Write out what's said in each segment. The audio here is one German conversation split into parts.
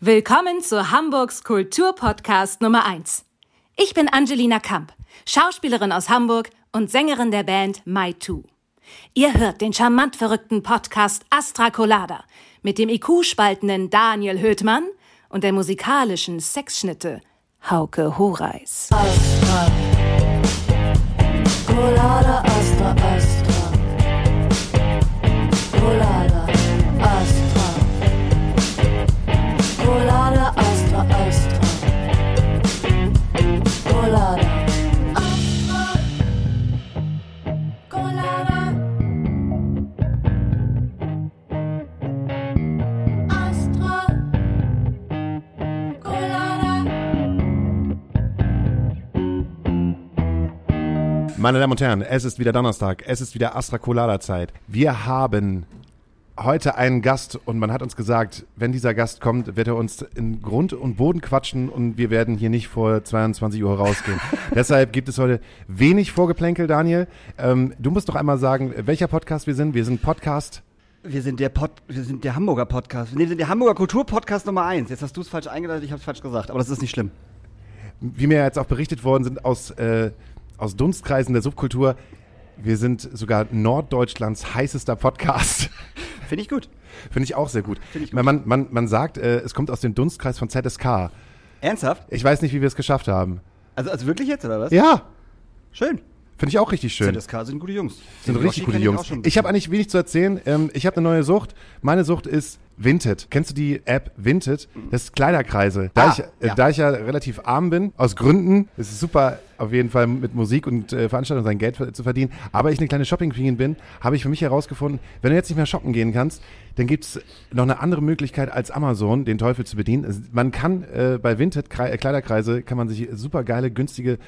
Willkommen zu Hamburgs Kulturpodcast Nummer 1. Ich bin Angelina Kamp, Schauspielerin aus Hamburg und Sängerin der Band My Two. Ihr hört den charmant verrückten Podcast Astra Colada mit dem IQ-spaltenden Daniel Höthmann und der musikalischen Sexschnitte Hauke Horeis. Astra. Colada, Astra, Astra. Colada, Meine Damen und Herren, es ist wieder Donnerstag, es ist wieder Astra Colada Zeit. Wir haben heute einen Gast und man hat uns gesagt, wenn dieser Gast kommt, wird er uns in Grund und Boden quatschen und wir werden hier nicht vor 22 Uhr rausgehen. Deshalb gibt es heute wenig Vorgeplänkel, Daniel. Ähm, du musst doch einmal sagen, welcher Podcast wir sind. Wir sind Podcast. Wir sind der Pod, wir sind der Hamburger Podcast. Nee, wir sind der Hamburger Kulturpodcast Nummer eins. Jetzt hast du es falsch eingeleitet, ich habe es falsch gesagt, aber das ist nicht schlimm. Wie mir jetzt auch berichtet worden sind aus, äh, aus Dunstkreisen der Subkultur, wir sind sogar Norddeutschlands heißester Podcast. Finde ich gut. Finde ich auch sehr gut. Finde ich gut. Man, man, man sagt, äh, es kommt aus dem Dunstkreis von ZSK. Ernsthaft? Ich weiß nicht, wie wir es geschafft haben. Also, also wirklich jetzt oder was? Ja, Schön. Finde ich auch richtig schön. ZSK sind gute Jungs. sind Den richtig Yoshi gute Jungs. ein Ich habe eigentlich wenig zu erzählen. Ähm, ich habe eine neue Sucht. Meine Sucht ist Vinted. Kennst du die App Vinted? Das ist Kleiderkreise. Da, Ah, ich, äh, ja. da ich ja relativ arm bin, aus Gründen, es ist super auf jeden Fall mit Musik und äh, Veranstaltungen sein Geld zu verdienen, aber ich eine kleine Shopping-Queen bin, habe ich für mich herausgefunden, wenn du jetzt nicht mehr shoppen gehen kannst, dann gibt's noch eine andere Möglichkeit als Amazon, den Teufel zu bedienen. Man kann äh, bei Vinted Krei- Kleiderkreise, kann man sich super geile, günstige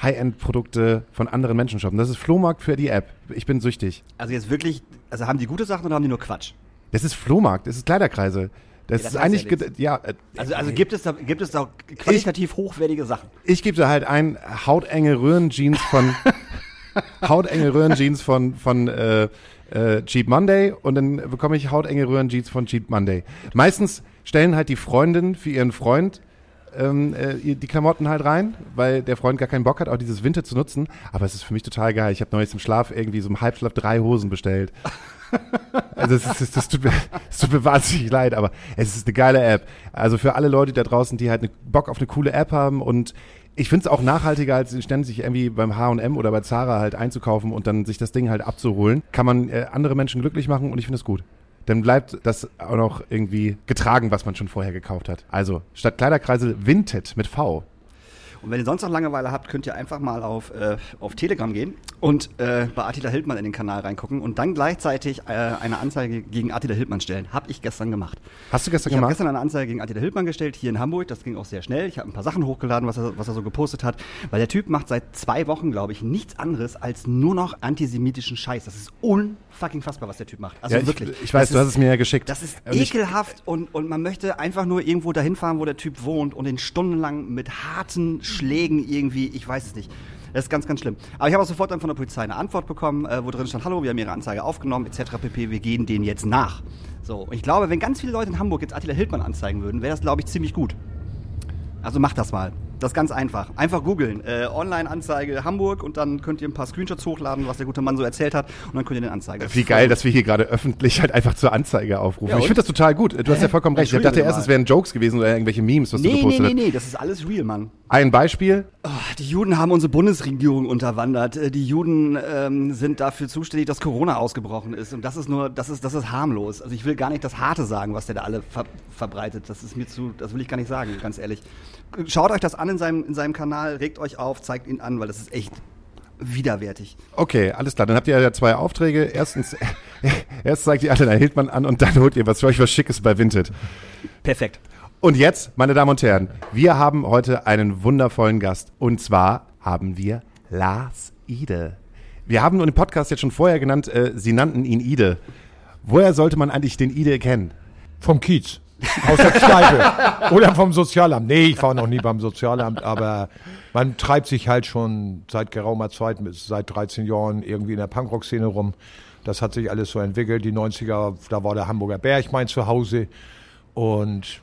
High-End-Produkte von anderen Menschen shoppen. Das ist Flohmarkt für die App. Ich bin süchtig. Also jetzt wirklich, also haben die gute Sachen oder haben die nur Quatsch? Das ist Flohmarkt, das ist Kleiderkreise. Das Ja, das ist eigentlich, ja äh, Also, also gibt es da, gibt es da qualitativ hochwertige Sachen? ich gebe da halt ein hautenge Röhrenjeans von, hautenge Röhrenjeans von, von, äh, äh, Cheap Monday und dann bekomme ich hautenge Röhrenjeans von Cheap Monday. Meistens stellen halt die Freundin für ihren Freund ähm, äh, die Klamotten halt rein, weil der Freund gar keinen Bock hat, auch dieses Winter zu nutzen. Aber es ist für mich total geil. Ich habe neulich im Schlaf irgendwie so im Halbschlaf drei Hosen bestellt. Also es, ist, das tut mir, es tut mir wahnsinnig leid, aber es ist eine geile App. Also für alle Leute da draußen, die halt eine, Bock auf eine coole App haben und ich finde es auch nachhaltiger, als ständig sich irgendwie beim H&M oder bei Zara halt einzukaufen und dann sich das Ding halt abzuholen, kann man äh, andere Menschen glücklich machen und ich finde es gut. Dann bleibt das auch noch irgendwie getragen, was man schon vorher gekauft hat. Also statt Kleiderkreisel Vinted mit V. Und wenn ihr sonst noch Langeweile habt, könnt ihr einfach mal auf, äh, auf Telegram gehen und äh, bei Attila Hildmann in den Kanal reingucken und dann gleichzeitig äh, eine Anzeige gegen Attila Hildmann stellen. Hab ich gestern gemacht. Hast du gestern Ich habe gemacht? gestern eine Anzeige gegen Attila Hildmann gestellt, hier in Hamburg. Das ging auch sehr schnell. Ich habe ein paar Sachen hochgeladen, was er, was er so gepostet hat. Weil der Typ macht seit zwei Wochen, glaube ich, nichts anderes als nur noch antisemitischen Scheiß. Das ist unfucking fassbar, was der Typ macht. Also Ja, ich- wirklich. ich weiß, Das du hast es mir ja geschickt. Das ist Und ich- ekelhaft und, und man möchte einfach nur irgendwo dahin fahren, wo der Typ wohnt und ihn stundenlang mit harten Schlägen irgendwie, ich weiß es nicht. Das ist ganz, ganz schlimm. Aber ich habe auch sofort dann von der Polizei eine Antwort bekommen, äh, wo drin stand, hallo, wir haben Ihre Anzeige aufgenommen, etc. pp. Wir gehen denen jetzt nach. So, und ich glaube, wenn ganz viele Leute in Hamburg jetzt Attila Hildmann anzeigen würden, wäre das, glaube ich, ziemlich gut. Also macht das mal. Das ist ganz einfach. Einfach googeln. Äh, Online-Anzeige Hamburg und dann könnt ihr ein paar Screenshots hochladen, was der gute Mann so erzählt hat und dann könnt ihr den Anzeigen. Wie geil, dass wir hier gerade öffentlich halt einfach zur Anzeige aufrufen. Ja, ich finde das total gut. Du hast ja vollkommen recht. Ich dachte erst, es wären Jokes gewesen oder irgendwelche Memes, was du Nee, nee, gepostet nee, hast. nee, das ist alles real, Mann. Ein Beispiel. Oh, die Juden haben unsere Bundesregierung unterwandert. Äh, Die Juden ähm, sind dafür zuständig, dass Corona ausgebrochen ist. Und das ist nur, das ist, das ist harmlos. Also ich will gar nicht das Harte sagen, was der da alle ver verbreitet. Das ist mir zu, das will ich gar nicht sagen, ganz ehrlich. Schaut euch das an in seinem, in seinem Kanal, regt euch auf, zeigt ihn an, weil das ist echt widerwärtig. Okay, alles klar. Dann habt ihr ja zwei Aufträge. Erstens, erst zeigt ihr alle Attila Hildmann an und dann holt ihr was für euch was Schickes bei Vinted. Perfekt. Und jetzt, meine Damen und Herren, wir haben heute einen wundervollen Gast. Und zwar haben wir Lars Ide. Wir haben den Podcast jetzt schon vorher genannt, äh, Sie nannten ihn Ide. Woher sollte man eigentlich den Ide kennen? Vom Kiez. Aus der Kneipe. Oder vom Sozialamt. Nee, ich war noch nie beim Sozialamt, aber man treibt sich halt schon seit geraumer Zeit, seit 13 Jahren irgendwie in der Punkrock-Szene rum. Das hat sich alles so entwickelt. Die 90er, da war der Hamburger Berg mein Zuhause. Und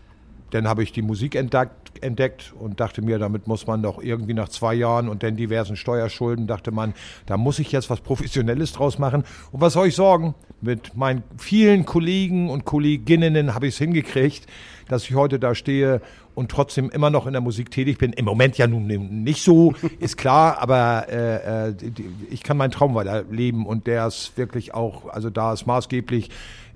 dann habe ich die Musik entdeckt, entdeckt und dachte mir, damit muss man doch irgendwie nach zwei Jahren und dann diversen Steuerschulden, dachte man, da muss ich jetzt was Professionelles draus machen. Und was soll ich sorgen? Mit meinen vielen Kollegen und Kolleginnen habe ich es hingekriegt, dass ich heute da stehe und trotzdem immer noch in der Musik tätig bin. Im Moment ja nun nicht so, ist klar, aber äh, äh, ich kann meinen Traum weiterleben und der ist wirklich auch, also da ist maßgeblich,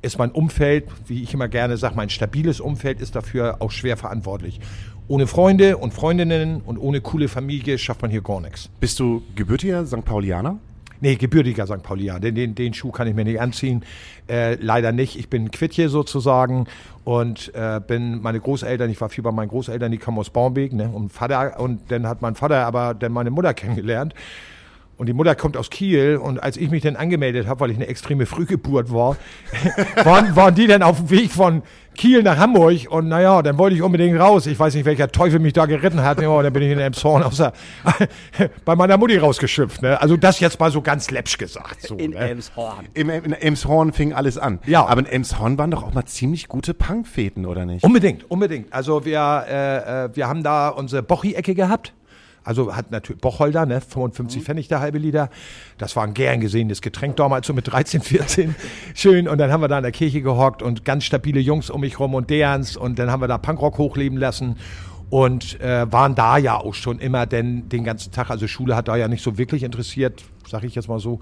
ist mein Umfeld, wie ich immer gerne sage, mein stabiles Umfeld ist dafür auch schwer verantwortlich. Ohne Freunde und Freundinnen und ohne coole Familie schafft man hier gar nichts. Bist du gebürtiger St. Paulianer? Nee, gebürtiger St. Paulian. Den, den, den Schuh kann ich mir nicht anziehen. Äh, leider nicht. Ich bin Quittje sozusagen und äh, bin meine Großeltern, ich war viel bei meinen Großeltern, die kamen aus Bornbeek, ne? Und Vater, und dann hat mein Vater aber dann meine Mutter kennengelernt. Und die Mutter kommt aus Kiel und als ich mich dann angemeldet habe, weil ich eine extreme Frühgeburt war, waren, waren die dann auf dem Weg von Kiel nach Hamburg und naja, dann wollte ich unbedingt raus. Ich weiß nicht, welcher Teufel mich da geritten hat. Ja, dann bin ich in Elmshorn aus der, bei meiner Mutti rausgeschifft. Ne? Also das jetzt mal so ganz läppsch gesagt. So, In ne? Elmshorn. Im, in Elmshorn fing alles an. Ja. Aber in Elmshorn waren doch auch mal ziemlich gute Punkfäden, oder nicht? Unbedingt, unbedingt. Also wir, äh, äh, wir haben da unsere Bochi-Ecke gehabt. Also hat natürlich Bocholder, ne, 55 Pfennig der halbe Liter. Das war ein gern gesehenes Getränk damals, so mit 13, 14. Schön. Und dann haben wir da in der Kirche gehockt und ganz stabile Jungs um mich rum und derens. Und dann haben wir da Punkrock hochleben lassen. Und äh, waren da ja auch schon immer denn den ganzen Tag. Also Schule hat da ja nicht so wirklich interessiert, sag ich jetzt mal so.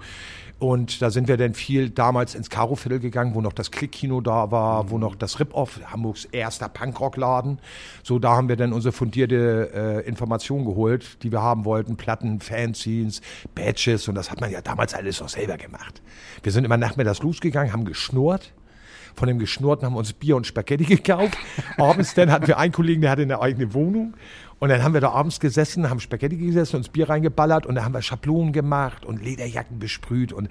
Und da sind wir dann viel damals ins Karoviertel gegangen, wo noch das Klickkino da war, wo noch das Rip-Off, Hamburgs erster Punkrockladen. So, da haben wir dann unsere fundierte äh, Information geholt, die wir haben wollten. Platten, Fanzines, Badges und das hat man ja damals alles auch selber gemacht. Wir sind immer nachmittags losgegangen, haben geschnurrt. Von dem Geschnurrten haben wir uns Bier und Spaghetti gekauft. Abends dann hatten wir einen Kollegen, der hatte eine eigene Wohnung. Und dann haben wir da abends gesessen, haben Spaghetti gegessen, uns Bier reingeballert und dann haben wir Schablonen gemacht und Lederjacken besprüht und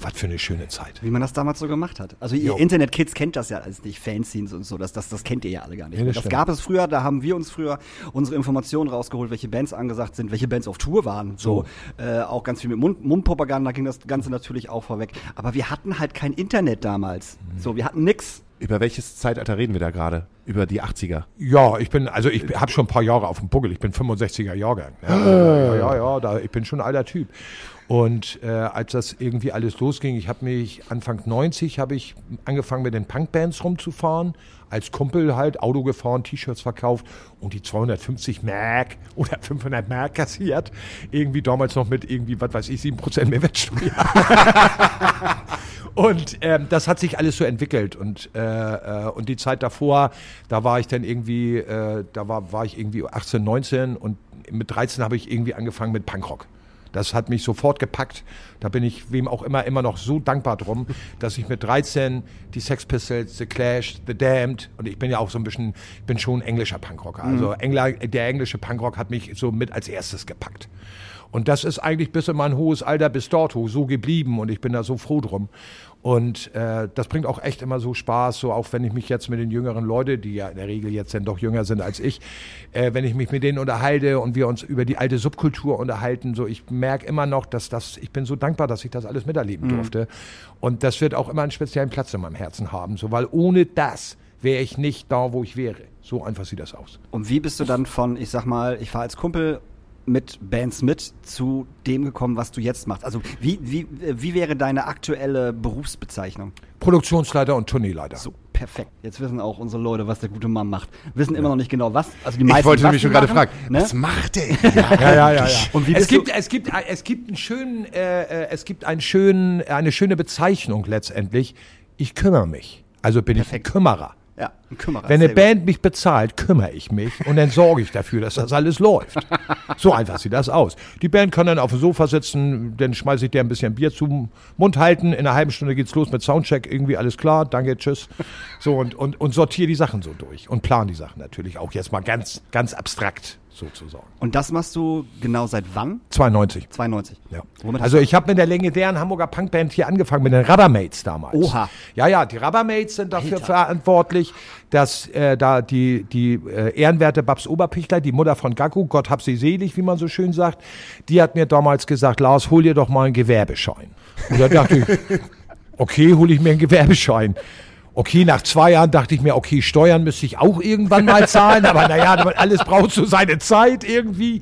was für eine schöne Zeit. Wie man das damals so gemacht hat. Also ihr. Internet-Kids kennt das ja alles nicht, Fanzines und so, das, das, das kennt ihr ja alle gar nicht. Ja, das das gab es früher, da haben wir uns früher unsere Informationen rausgeholt, welche Bands angesagt sind, welche Bands auf Tour waren. So, äh, auch ganz viel mit Mund, Mundpropaganda ging das Ganze natürlich auch vorweg. Aber wir hatten halt kein Internet damals. Mhm. So, wir hatten nix. Über welches Zeitalter reden wir da gerade? Über die 80er. Ja, ich bin, also ich habe schon ein paar Jahre auf dem Buckel. Ich bin 65er Jahrgang. Ja, ja, ja, ja da, ich bin schon ein alter Typ. Und äh, als das irgendwie alles losging, ich habe mich Anfang 90 habe ich angefangen mit den Punkbands rumzufahren. Als Kumpel halt Auto gefahren, T-Shirts verkauft und die 250 Mark oder 500 Mark kassiert. Irgendwie damals noch mit irgendwie, was weiß ich, 7% Mehrwertsteuer. Und ähm, das hat sich alles so entwickelt. Und, äh, äh, und die Zeit davor, da war ich dann irgendwie, äh, da war, war ich irgendwie 18, 19 und mit 13 habe ich irgendwie angefangen mit Punkrock. Das hat mich sofort gepackt. Da bin ich wem auch immer immer noch so dankbar drum, dass ich mit 13 die Sex Pistols, The Clash, The Damned und ich bin ja auch so ein bisschen, ich bin schon englischer Punkrocker. Also Engler, der englische Punkrock hat mich so mit als erstes gepackt. Und das ist eigentlich bis in mein hohes Alter bis dortho so geblieben und ich bin da so froh drum. Und äh, das bringt auch echt immer so Spaß, so auch wenn ich mich jetzt mit den jüngeren Leuten, die ja in der Regel jetzt dann doch jünger sind als ich, äh, wenn ich mich mit denen unterhalte und wir uns über die alte Subkultur unterhalten, so ich merke immer noch, dass das, ich bin so dankbar, dass ich das alles miterleben durfte. Und das wird auch immer einen speziellen Platz in meinem Herzen haben, so weil ohne das wäre ich nicht da, wo ich wäre. So einfach sieht das aus. Und wie bist du dann von, ich sag mal, ich fahre als Kumpel mit Bands mit zu dem gekommen, was du jetzt machst? Also wie, wie, wie wäre deine aktuelle Berufsbezeichnung? Produktionsleiter und Tourneeleiter. So, perfekt. Jetzt wissen auch unsere Leute, was der gute Mann macht. Wissen immer noch nicht genau was. Also die Ich meisten, wollte was nämlich schon gerade fragen, ne? was macht der? Ja, ja, ja, ja. Und wie es gibt, es gibt, es gibt einen schönen, äh, äh, es gibt einen schönen, eine schöne Bezeichnung letztendlich. Ich kümmere mich. Also bin ich ein Kümmerer. Ja, ein Kümmerer. Wenn eine selber. Band mich bezahlt, kümmere ich mich und dann sorge ich dafür, dass das alles läuft. So einfach sieht das aus. Die Band kann dann auf dem Sofa sitzen, dann schmeiße ich der ein bisschen Bier zum Mund halten. In einer halben Stunde geht's los mit Soundcheck, irgendwie alles klar, danke, tschüss. So und, und, und sortiere die Sachen so durch und plan die Sachen natürlich auch jetzt mal ganz, ganz abstrakt sozusagen. Und das machst du genau seit wann? 92. 92. Ja. Womit Also ich habe mit der legendären Hamburger Punkband hier angefangen, mit den Rubbermates damals. Oha. Ja, ja, die Rubbermates sind dafür Alter. verantwortlich, dass äh, da die, die äh, ehrenwerte Babs Oberpichler, die Mutter von Gaku, Gott hab sie selig, wie man so schön sagt, die hat mir damals gesagt, Lars, hol dir doch mal einen Gewerbeschein. Und da dachte ich, okay, hole ich mir einen Gewerbeschein. Okay, nach zwei Jahren dachte ich mir, okay, Steuern müsste ich auch irgendwann mal zahlen, aber naja, alles braucht so seine Zeit irgendwie.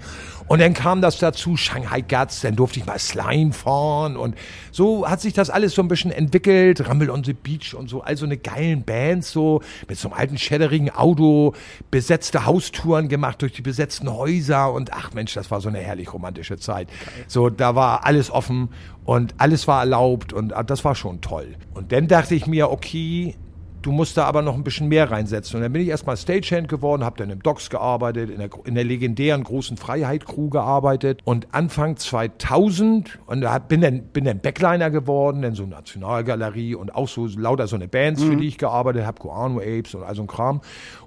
Und dann kam das dazu, Shanghai Guts, dann durfte ich mal Slime fahren und so hat sich das alles so ein bisschen entwickelt, Rumble on the Beach und so, also eine geilen Bands so, mit so einem alten schäderigen Auto, besetzte Haustouren gemacht durch die besetzten Häuser und ach Mensch, das war so eine herrlich romantische Zeit. So, da war alles offen und alles war erlaubt und ah, das war schon toll. Und dann dachte ich mir, okay, Du musst da aber noch ein bisschen mehr reinsetzen. Und dann bin ich erstmal Stagehand geworden, habe dann im Docks gearbeitet, in der, in der legendären großen Freiheit Crew gearbeitet. Und Anfang 2000 und da bin dann, bin dann Backliner geworden, dann so Nationalgalerie und auch so lauter so eine Bands, für die ich gearbeitet habe, Guano Apes und all so ein Kram.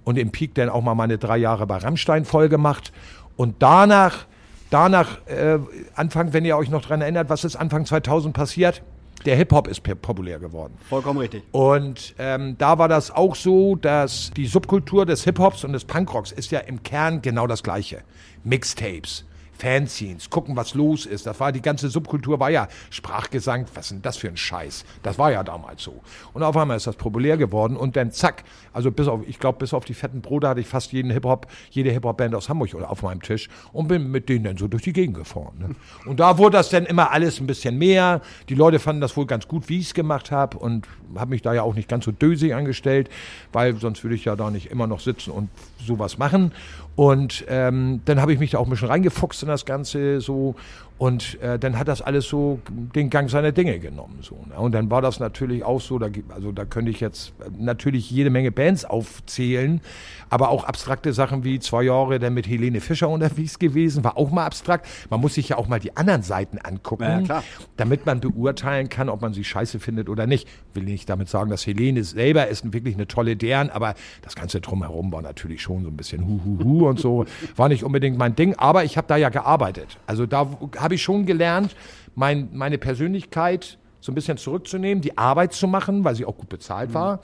Und im Peak dann auch mal meine drei Jahre bei Rammstein voll gemacht. Und danach, danach, äh, Anfang, wenn ihr euch noch dran erinnert, was ist Anfang 2000 passiert? Der Hip-Hop ist populär geworden. Vollkommen richtig. Und ähm, da war das auch so, dass die Subkultur des Hip-Hops und des Punkrocks ist ja im Kern genau das Gleiche. Mixtapes, Fanzines, gucken, was los ist. Das war die ganze Subkultur, war ja Sprachgesang. Was denn das für ein Scheiß? Das war ja damals so. Und auf einmal ist das populär geworden und dann zack. Also bis auf, ich glaube, bis auf die fetten Brote hatte ich fast jeden Hip-Hop, jede Hip-Hop-Band aus Hamburg oder auf meinem Tisch und bin mit denen dann so durch die Gegend gefahren. Ne? Und da wurde das dann immer alles ein bisschen mehr. Die Leute fanden das wohl ganz gut, wie ich es gemacht habe und habe mich da ja auch nicht ganz so dösig angestellt, weil sonst würde ich ja da nicht immer noch sitzen und sowas machen. Und ähm, dann habe ich mich da auch ein bisschen reingefuchst in das Ganze so. Und äh, dann hat das alles so den Gang seiner Dinge genommen. So, ne? Und dann war das natürlich auch so, da, also da könnte ich jetzt äh, natürlich jede Menge Bands aufzählen, aber auch abstrakte Sachen wie zwei Jahre dann mit Helene Fischer unterwegs gewesen, war auch mal abstrakt. Man muss sich ja auch mal die anderen Seiten angucken, Ja, damit man beurteilen kann, ob man sie scheiße findet oder nicht. Will nicht damit sagen, dass Helene selber ist wirklich eine tolle Deren, aber das Ganze drumherum war natürlich schon so ein bisschen hu hu hu und so. War nicht unbedingt mein Ding, aber ich habe da ja gearbeitet. Also da habe ich schon gelernt, mein, meine Persönlichkeit so ein bisschen zurückzunehmen, die Arbeit zu machen, weil sie auch gut bezahlt war.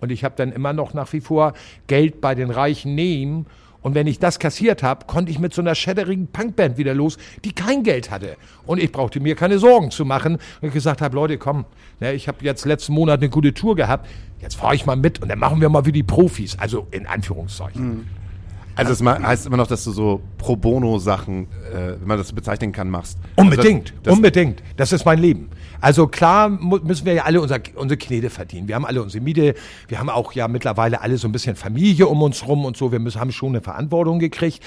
Und ich habe dann immer noch nach wie vor Geld bei den Reichen nehmen. Und wenn ich das kassiert habe, konnte ich mit so einer schäderigen Punkband wieder los, die kein Geld hatte. Und ich brauchte mir keine Sorgen zu machen. Und ich gesagt habe, Leute, komm, ne, ich habe jetzt letzten Monat eine gute Tour gehabt. Jetzt fahre ich mal mit und dann machen wir mal wie die Profis. Also in Anführungszeichen. Also es heißt immer noch, dass du so Pro Bono-Sachen, äh, wenn man das so bezeichnen kann, machst. Unbedingt, Also das, unbedingt. Das ist mein Leben. Also klar müssen wir ja alle unser, unsere Knete verdienen. Wir haben alle unsere Miete. Wir haben auch ja mittlerweile alle so ein bisschen Familie um uns rum und so. Wir müssen, haben schon eine Verantwortung gekriegt.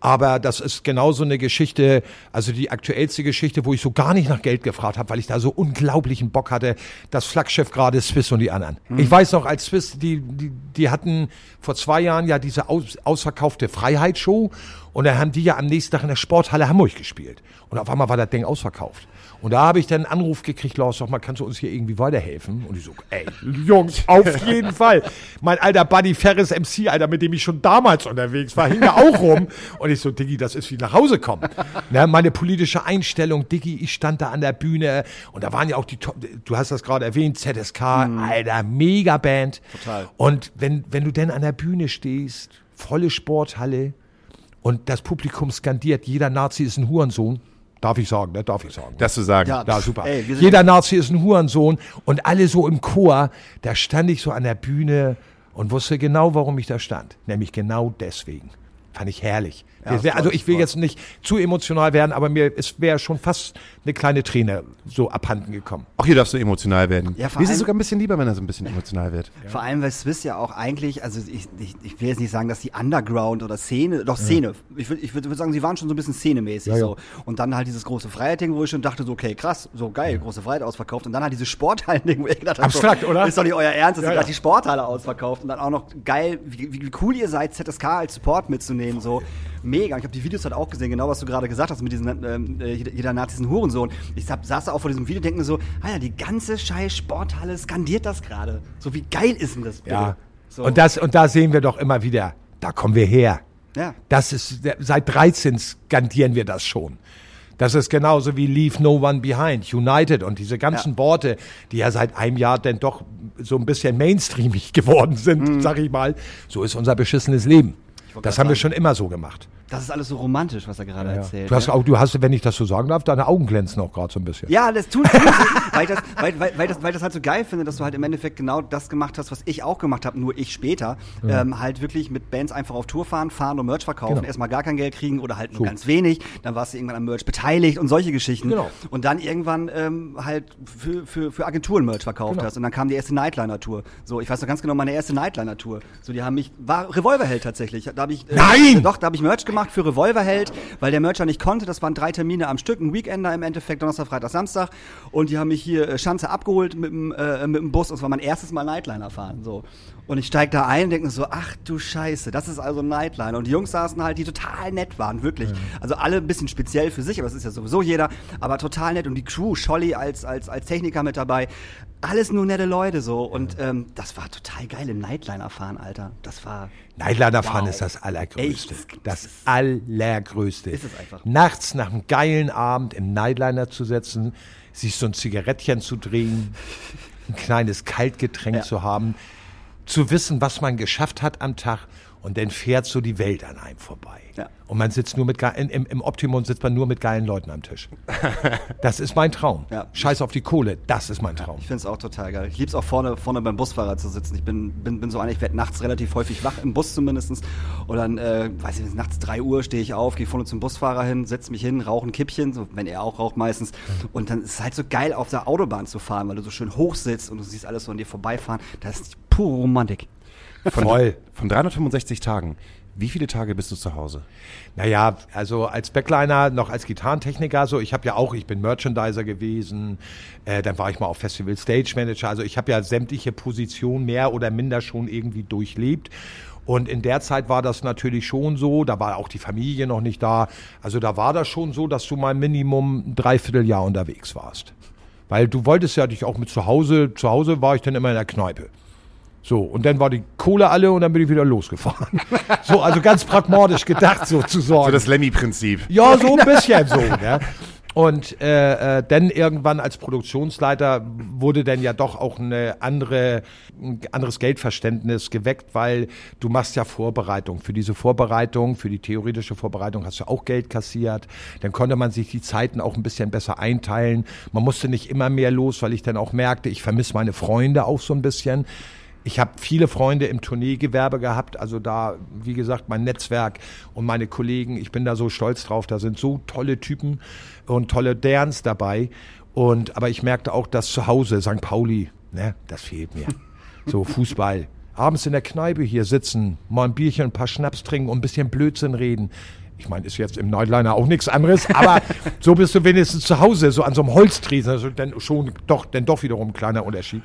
Aber das ist genauso eine Geschichte, also die aktuellste Geschichte, wo ich so gar nicht nach Geld gefragt habe, weil ich da so unglaublichen Bock hatte. Das Flaggschiff gerade Swiss und die anderen. Ich weiß noch, als Swiss, die, die, die hatten vor zwei Jahren ja diese aus, ausverkaufte Freiheitsshow und dann haben die ja am nächsten Tag in der Sporthalle Hamburg gespielt. Und auf einmal war das Ding ausverkauft. Und da habe ich dann einen Anruf gekriegt, Lars, sag mal, kannst du uns hier irgendwie weiterhelfen? Und ich so, ey, Jungs, auf jeden Fall. Mein alter Buddy Ferris MC, Alter, mit dem ich schon damals unterwegs war, hing da auch rum. Und ich so, Diggi, das ist wie nach Hause kommen. Ne, meine politische Einstellung, Diggi, ich stand da an der Bühne und da waren ja auch die, Top- du hast das gerade erwähnt, ZSK, Alter, Megaband. Total. Und wenn, wenn du denn an der Bühne stehst, volle Sporthalle und das Publikum skandiert, jeder Nazi ist ein Hurensohn, darf ich sagen, ne? Darf ich sagen. das zu sagen. Ja. Ja, super. Ey, Jeder Nazi ist ein Hurensohn und alle so im Chor, da stand ich so an der Bühne und wusste genau, warum ich da stand. Nämlich genau deswegen. Fand ich herrlich. Ja, also ich will jetzt nicht zu emotional werden, aber mir es wäre schon fast eine kleine Träne so abhanden gekommen. Auch hier darfst du emotional werden. Ja, Mir ist es sogar ein bisschen lieber, wenn er so ein bisschen emotional wird. Vor allem, weil Swiss ja auch eigentlich, also ich, ich, ich will jetzt nicht sagen, dass die Underground oder Szene, doch Szene. Ich würde ich würd, würd sagen, sie waren schon so ein bisschen szenemäßig Ja, ja. so. Und dann halt dieses große Freiheit-Ding, wo ich schon dachte, so, okay, krass, so geil, große Freiheit ausverkauft. Und dann halt dieses Sporthallen-Ding, wo ich gedacht habe, Abstrakt, so, oder? Ist doch nicht euer Ernst, dass Ja, ihr ja. gerade die Sporthalle ausverkauft. Und dann auch noch geil, wie, wie, wie cool ihr seid, ZSK als Support mitzunehmen, so. Mega. Ich habe die Videos halt auch gesehen, genau was du gerade gesagt hast mit diesen, ähm, äh, jeder, jeder Nazi ist ein Hurensohn. Ich hab, saß da auch vor diesem Video und denke mir so, Alter, die ganze scheiß Sporthalle skandiert das gerade. So, wie geil ist denn das bitte? Ja. So. Und das und da sehen wir doch immer wieder, da kommen wir her. Ja. Das ist seit 13 skandieren wir das schon. Das ist genauso wie Leave No One Behind, United und diese ganzen Ja. Worte, die ja seit einem Jahr denn doch so ein bisschen mainstreamig geworden sind, sag ich mal. So ist unser beschissenes Leben. Das haben wir sagen. schon immer so gemacht. Das ist alles so romantisch, was er gerade erzählt. Du hast auch, du hast, wenn ich das so sagen darf, deine Augen glänzen auch gerade so ein bisschen. Ja, das sie, weil, ich das, weil, weil, weil, das, weil das halt so geil finde, dass du halt im Endeffekt genau das gemacht hast, was ich auch gemacht habe, nur ich später. Ähm, halt wirklich mit Bands einfach auf Tour fahren, fahren und Merch verkaufen, Genau. erstmal gar kein Geld kriegen oder halt nur So. ganz wenig. Dann warst du irgendwann am Merch beteiligt und solche Geschichten. Genau. Und dann irgendwann ähm, halt für, für, für Agenturen Merch verkauft Genau. hast. Und dann kam die erste Nightliner-Tour. So, ich weiß noch ganz genau, meine erste Nightliner-Tour. So, die haben mich, war Revolverheld tatsächlich. Da habe ich, äh, Nein! Doch, da habe ich Merch gemacht für Revolverheld, weil der Mercher nicht konnte. Das waren drei Termine am Stück, ein Weekender im Endeffekt, Donnerstag, Freitag, Samstag. Und die haben mich hier äh, Schanze abgeholt mit dem, äh, mit dem Bus. Es war mein erstes Mal Nightliner fahren. So. Und ich steig da ein und denke so, ach du Scheiße, das ist also ein Nightliner. Und die Jungs saßen halt, die total nett waren, wirklich. Also alle ein bisschen speziell für sich, aber das ist ja sowieso jeder. Aber total nett. Und die Crew, Scholli als, als, als Techniker mit dabei. Alles nur nette Leute so. Und ähm, das war total geil im Nightliner fahren, Alter. Das war. Nightliner fahren Wow. ist das Allergrößte. Echt? Das Allergrößte. Ist es einfach. Nachts nach einem geilen Abend im Nightliner zu setzen, sich so ein Zigarettchen zu drehen, ein kleines Kaltgetränk Ja. zu haben, zu wissen, was man geschafft hat am Tag und dann fährt so die Welt an einem vorbei. Ja. Und man sitzt nur mit, im, im Optimum sitzt man nur mit geilen Leuten am Tisch. Das ist mein Traum. Ja. Scheiß auf die Kohle, das ist mein Traum. Ich finde es auch total geil. Ich lieb's auch vorne, vorne beim Busfahrer zu sitzen. Ich bin, bin, bin so einer, ich werde nachts relativ häufig wach, im Bus zumindest. Und dann, äh, weiß ich nicht, nachts 3 Uhr stehe ich auf, gehe vorne zum Busfahrer hin, setze mich hin, rauche ein Kippchen, so, wenn er auch raucht meistens. Und dann ist es halt so geil, auf der Autobahn zu fahren, weil du so schön hoch sitzt und du siehst alles so an dir vorbeifahren. Das ist pure Romantik. Von, Voll. Von 365 Tagen, wie viele Tage bist du zu Hause? Naja, also als Backliner, noch als Gitarrentechniker, so ich habe ja auch, ich bin Merchandiser gewesen, äh, dann war ich mal auf Festival Stage Manager, also ich habe ja sämtliche Positionen mehr oder minder schon irgendwie durchlebt. Und in der Zeit war das natürlich schon so, da war auch die Familie noch nicht da. Also da war das schon so, dass du mal Minimum ein Dreivierteljahr unterwegs warst. Weil du wolltest ja dich auch mit zu Hause, zu Hause war ich dann immer in der Kneipe. So, und dann war die Kohle alle und dann bin ich wieder losgefahren. so, also ganz pragmatisch gedacht sozusagen. So das Lemmy-Prinzip. Ja, so ein bisschen so. Ne? Und äh, äh, dann irgendwann als Produktionsleiter wurde dann ja doch auch eine andere, ein anderes Geldverständnis geweckt, weil du machst ja Vorbereitung. Für diese Vorbereitung, für die theoretische Vorbereitung hast du auch Geld kassiert. Dann konnte man sich die Zeiten auch ein bisschen besser einteilen. Man musste nicht immer mehr los, weil ich dann auch merkte, ich vermisse meine Freunde auch so ein bisschen. Ich habe viele Freunde im Tourneegewerbe gehabt, also da, wie gesagt, mein Netzwerk und meine Kollegen, ich bin da so stolz drauf, da sind so tolle Typen und tolle Derns dabei. Und, aber ich merkte auch, dass zu Hause, St. Pauli, ne, das fehlt mir. So, Fußball. Abends in der Kneipe hier sitzen, mal ein Bierchen, ein paar Schnaps trinken und ein bisschen Blödsinn reden. Ich meine, ist jetzt im Nightliner auch nichts anderes, aber so bist du wenigstens zu Hause, so an so einem Holztresen, also dann schon doch, dann doch wiederum ein kleiner Unterschied.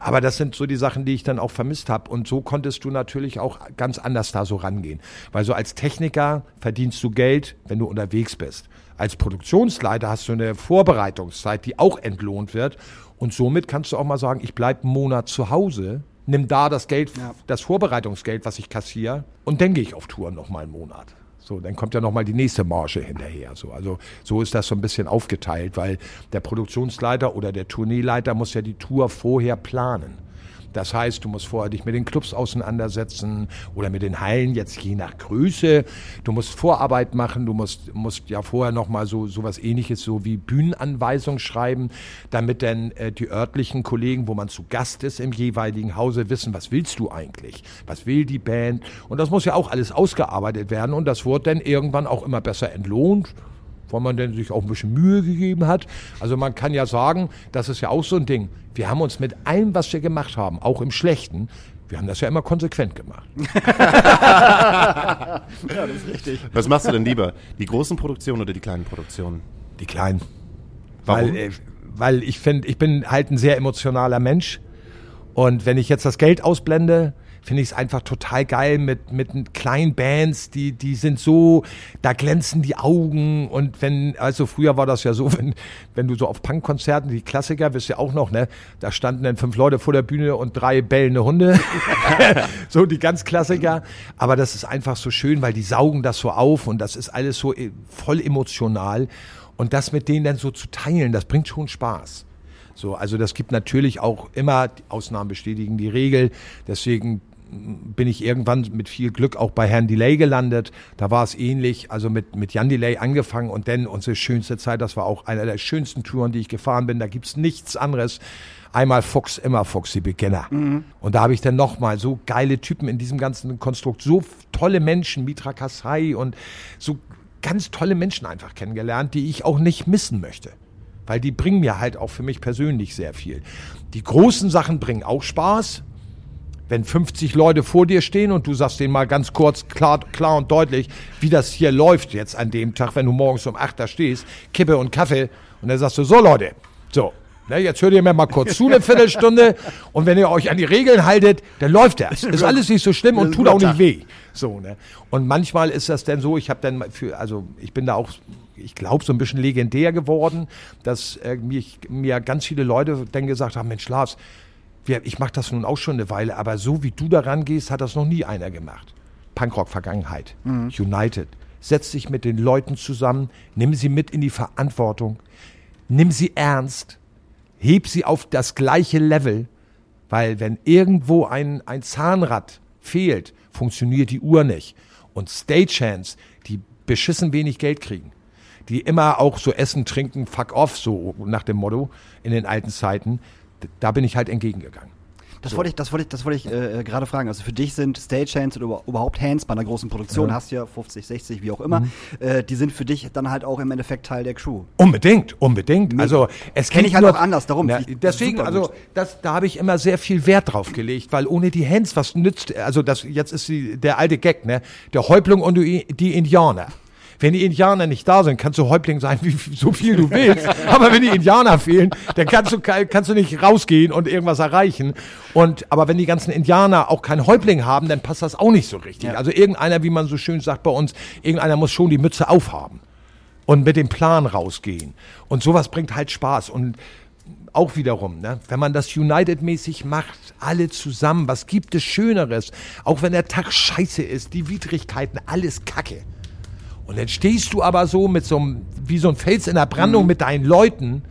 Aber das sind so die Sachen, die ich dann auch vermisst habe. Und so konntest du natürlich auch ganz anders da so rangehen. Weil so als Techniker verdienst du Geld, wenn du unterwegs bist. Als Produktionsleiter hast du eine Vorbereitungszeit, die auch entlohnt wird. Und somit kannst du auch mal sagen, ich bleibe einen Monat zu Hause, nimm da das Geld, Ja. das Vorbereitungsgeld, was ich kassiere, und dann gehe ich auf Tour noch mal einen Monat. So, dann kommt ja noch mal die nächste Marge hinterher. So, also so ist das so ein bisschen aufgeteilt, weil der Produktionsleiter oder der Tourneeleiter muss ja die Tour vorher planen. Das heißt, du musst vorher dich mit den Clubs auseinandersetzen oder mit den Hallen, jetzt je nach Größe. Du musst Vorarbeit machen, du musst, musst ja vorher nochmal so sowas ähnliches, so wie Bühnenanweisung schreiben, damit dann äh, die örtlichen Kollegen, wo man zu Gast ist im jeweiligen Hause, wissen, was willst du eigentlich? Was will die Band? Und das muss ja auch alles ausgearbeitet werden und das wird dann irgendwann auch immer besser entlohnt weil man denn sich auch ein bisschen Mühe gegeben hat. Also man kann ja sagen, das ist ja auch so ein Ding. Wir haben uns mit allem, was wir gemacht haben, auch im Schlechten, wir haben das ja immer konsequent gemacht. Ja, das ist richtig. Was machst du denn lieber? Die großen Produktionen oder die kleinen Produktionen? Die Kleinen. Warum? Weil, äh, weil ich finde, ich bin halt ein sehr emotionaler Mensch. Und wenn ich jetzt das Geld ausblende, finde ich es einfach total geil mit, mit kleinen Bands, die, die sind so, da glänzen die Augen und wenn, also früher war das ja so, wenn, wenn du so auf Punkkonzerten, die Klassiker, wisst ihr auch noch, ne, da standen dann fünf Leute vor der Bühne und drei bellende Hunde, so die ganz Klassiker, aber das ist einfach so schön, weil die saugen das so auf und das ist alles so äh, voll emotional und das mit denen dann so zu teilen, das bringt schon Spaß. So, also das gibt natürlich auch immer, die Ausnahmen bestätigen die Regel. Deswegen bin ich irgendwann mit viel Glück auch bei Herrn Delay gelandet. Da war es ähnlich, also mit, mit Jan Delay angefangen und dann unsere schönste Zeit, das war auch einer der schönsten Touren, die ich gefahren bin. Da gibt's nichts anderes. Einmal Fuchs, immer Fuchs, die Beginner. Und da habe ich dann nochmal so geile Typen in diesem ganzen Konstrukt, so tolle Menschen, Mitra Kasai und so ganz tolle Menschen einfach kennengelernt, die ich auch nicht missen möchte. Weil die bringen mir halt auch für mich persönlich sehr viel. Die großen Sachen bringen auch Spaß, wenn 50 Leute vor dir stehen und du sagst denen mal ganz kurz, klar, klar und deutlich, wie das hier läuft jetzt an dem Tag, wenn du morgens um 8 da stehst, Kippe und Kaffee und dann sagst du, so Leute, so, ne, jetzt hört ihr mir mal kurz zu, eine Viertelstunde und wenn ihr euch an die Regeln haltet, dann läuft das. Ist alles nicht so schlimm und tut auch nicht weh. So, ne? Und manchmal ist das dann so, ich habe dann für, also ich bin da auch, ich glaube, so ein bisschen legendär geworden, dass äh, mir, mir ganz viele Leute dann gesagt haben, Mensch, Lars, ich mache das nun auch schon eine Weile, aber so wie du daran gehst, hat das noch nie einer gemacht. Punkrock-Vergangenheit, United. Setz dich mit den Leuten zusammen, nimm sie mit in die Verantwortung, nimm sie ernst, heb sie auf das gleiche Level, weil wenn irgendwo ein, ein Zahnrad fehlt, funktioniert die Uhr nicht. Und Stagehands, die beschissen wenig Geld kriegen, die immer auch so essen, trinken, fuck off, so nach dem Motto in den alten Zeiten, da bin ich halt entgegengegangen. Das wollte ich, das wollte ich, das wollte ich äh, äh, gerade fragen. Also für dich sind Stagehands oder über- überhaupt Hands bei einer großen Produktion, hast du ja 50, 60, wie auch immer, Mhm. äh, die sind für dich dann halt auch im Endeffekt Teil der Crew. Unbedingt, unbedingt. Mega. Also es Kenn geht ich halt nur- auch anders, darum. Ich- deswegen, also das, da habe ich immer sehr viel Wert drauf gelegt, weil ohne die Hands was nützt. Also das jetzt ist die, der alte Gag, ne? Der Häuptling und die Indianer. Wenn die Indianer nicht da sind, kannst du Häuptling sein, wie so viel du willst. Aber wenn die Indianer fehlen, dann kannst du kannst du nicht rausgehen und irgendwas erreichen. Und aber wenn die ganzen Indianer auch keinen Häuptling haben, dann passt das auch nicht so richtig. Ja. Also irgendeiner, wie man so schön sagt bei uns, irgendeiner muss schon die Mütze aufhaben und mit dem Plan rausgehen. Und sowas bringt halt Spaß. Und auch wiederum, ne, wenn man das United-mäßig macht, alle zusammen, was gibt es Schöneres? Auch wenn der Tag scheiße ist, die Widrigkeiten, alles Kacke. Und dann stehst du aber so mit so einem, wie so ein Fels in der Brandung mit deinen Leuten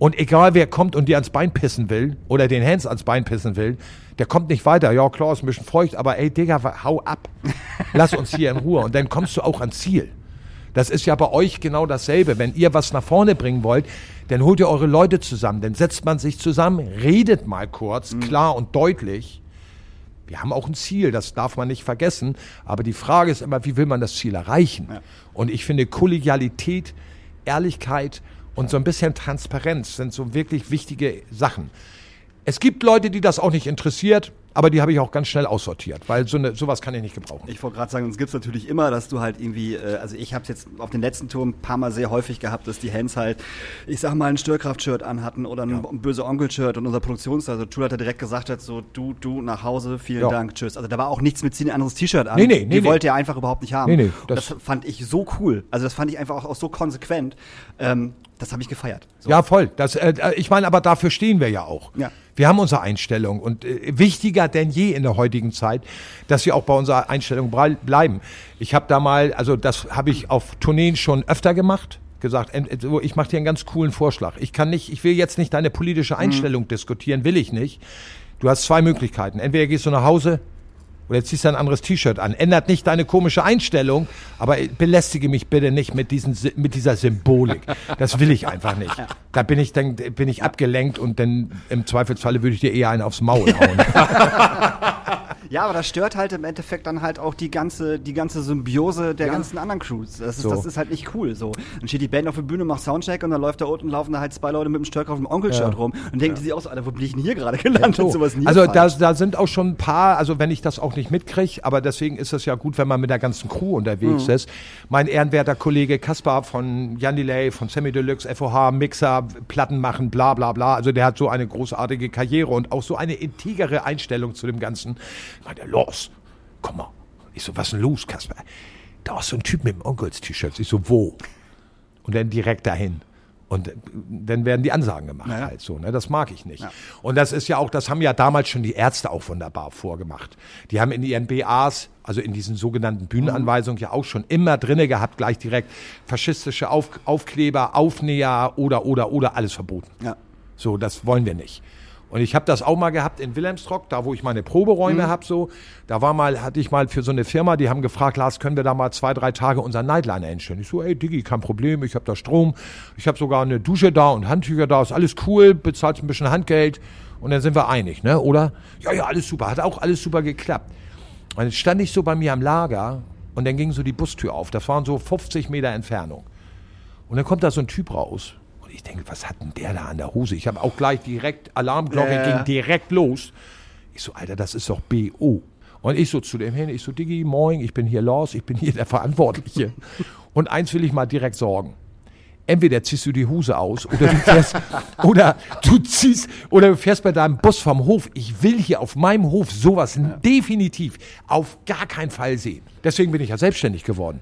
und egal wer kommt und dir ans Bein pissen will oder den Hans ans Bein pissen will, der kommt nicht weiter. Ja, klar, ist ein bisschen feucht, aber ey, Digga, hau ab. Lass uns hier in Ruhe. Und dann kommst du auch ans Ziel. Das ist ja bei euch genau dasselbe. Wenn ihr was nach vorne bringen wollt, dann holt ihr eure Leute zusammen. Dann setzt man sich zusammen, redet mal kurz, klar und deutlich. Wir haben auch ein Ziel, das darf man nicht vergessen. Aber die Frage ist immer, wie will man das Ziel erreichen? Und ich finde, Kollegialität, Ehrlichkeit und so ein bisschen Transparenz sind so wirklich wichtige Sachen. Es gibt Leute, die das auch nicht interessiert, aber die habe ich auch ganz schnell aussortiert, weil so eine, sowas kann ich nicht gebrauchen. Ich wollte gerade sagen, es gibt natürlich immer, dass du halt irgendwie, äh, also ich habe es jetzt auf den letzten Touren ein paar Mal sehr häufig gehabt, dass die Hands halt, ich sag mal, ein Störkraft-Shirt anhatten oder ein böse Onkel-Shirt und unser Produktionsleiter, also Schulleiter direkt gesagt hat, so du, du nach Hause, vielen Ja. Dank, tschüss. Also da war auch nichts mit zieh ein anderes T-Shirt an. Nee, nee, nee, die nee. wollte er einfach überhaupt nicht haben. Nee, nee, das, das- fand ich so cool. Also das fand ich einfach auch, auch so konsequent. Ähm, das habe ich gefeiert. So. Ja, voll. Das, äh, ich meine, aber dafür stehen wir ja auch. Ja. Wir haben unsere Einstellung und äh, wichtiger denn je in der heutigen Zeit, dass wir auch bei unserer Einstellung bleiben. Ich habe da mal, also das habe ich auf Tourneen schon öfter gemacht, gesagt, ent- ich mache dir einen ganz coolen Vorschlag. Ich kann nicht, ich will jetzt nicht deine politische Einstellung diskutieren, will ich nicht. Du hast zwei Möglichkeiten. Entweder gehst du nach Hause oder ziehst du ein anderes T-Shirt an. Ändert nicht deine komische Einstellung, aber belästige mich bitte nicht mit, diesen, mit dieser Symbolik. Das will ich einfach nicht. Da bin ich dann bin ich abgelenkt und dann im Zweifelsfalle würde ich dir eher einen aufs Maul hauen. Ja, aber das stört halt im Endeffekt dann halt auch die ganze, die ganze Symbiose der ganzen anderen Crews. Das ist, So. das ist halt nicht cool. So. Dann steht die Band auf der Bühne, macht Soundcheck und dann läuft da unten laufen da halt zwei Leute mit dem Störkraft und dem Onkel-Shirt rum und denken die sich auch so, Alter, wo bin ich denn hier gerade gelandet? So. Sowas nie Also da, da sind auch schon ein paar, also wenn ich das auch nicht mitkriege, aber deswegen ist es ja gut, wenn man mit der ganzen Crew unterwegs ist. Mein ehrenwerter Kollege Kaspar von Jan Delay, von Sammy Deluxe, FOH, Mixer, Platten machen, bla bla bla. Also der hat so eine großartige Karriere und auch so eine integere Einstellung zu dem Ganzen. Ich meine, los, komm mal. Ich so, was ist denn los, Kaspar? Da ist so ein Typ mit dem Onkels-T-Shirt. Ich so, wo? Und dann direkt dahin. Und dann werden die Ansagen gemacht Ja, ja. halt so. Ne? Das mag ich nicht. Und das ist ja auch, das haben ja damals schon die Ärzte auch wunderbar vorgemacht. Die haben in ihren BAs, also in diesen sogenannten Bühnenanweisungen ja auch schon immer drinne gehabt, gleich direkt faschistische Auf, Aufkleber, Aufnäher oder, oder, oder, alles verboten. Ja. So, das wollen wir nicht. Und ich habe das auch mal gehabt in Wilhelmsrock, da wo ich meine Proberäume hab so. Da war mal, hatte ich mal für so eine Firma, die haben gefragt, Lars, können wir da mal zwei, drei Tage unseren Nightliner einstellen? Ich so, ey Diggi, kein Problem, ich habe da Strom, ich habe sogar eine Dusche da und Handtücher da, ist alles cool, bezahlst ein bisschen Handgeld und dann sind wir einig, ne? Oder? Ja, ja, alles super, hat auch alles super geklappt. Und jetzt stand ich so bei mir am Lager und dann ging so die Bustür auf. Das waren so 50 Meter Entfernung. Und dann kommt da so ein Typ raus. Ich denke, was hat denn der da an der Hose? Ich habe auch gleich direkt, Alarmglocke Ja, ja. ging direkt los. Ich so, Alter, das ist doch BO. Und ich so zu dem hin, ich so, Diggi, moin, ich bin hier Lars, ich bin hier der Verantwortliche. Und eins will ich mal direkt sorgen. Entweder ziehst du die Hose aus oder du fährst, oder du ziehst, oder du fährst bei deinem Bus vom Hof. Ich will hier auf meinem Hof sowas definitiv auf gar keinen Fall sehen. Deswegen bin ich ja selbstständig geworden.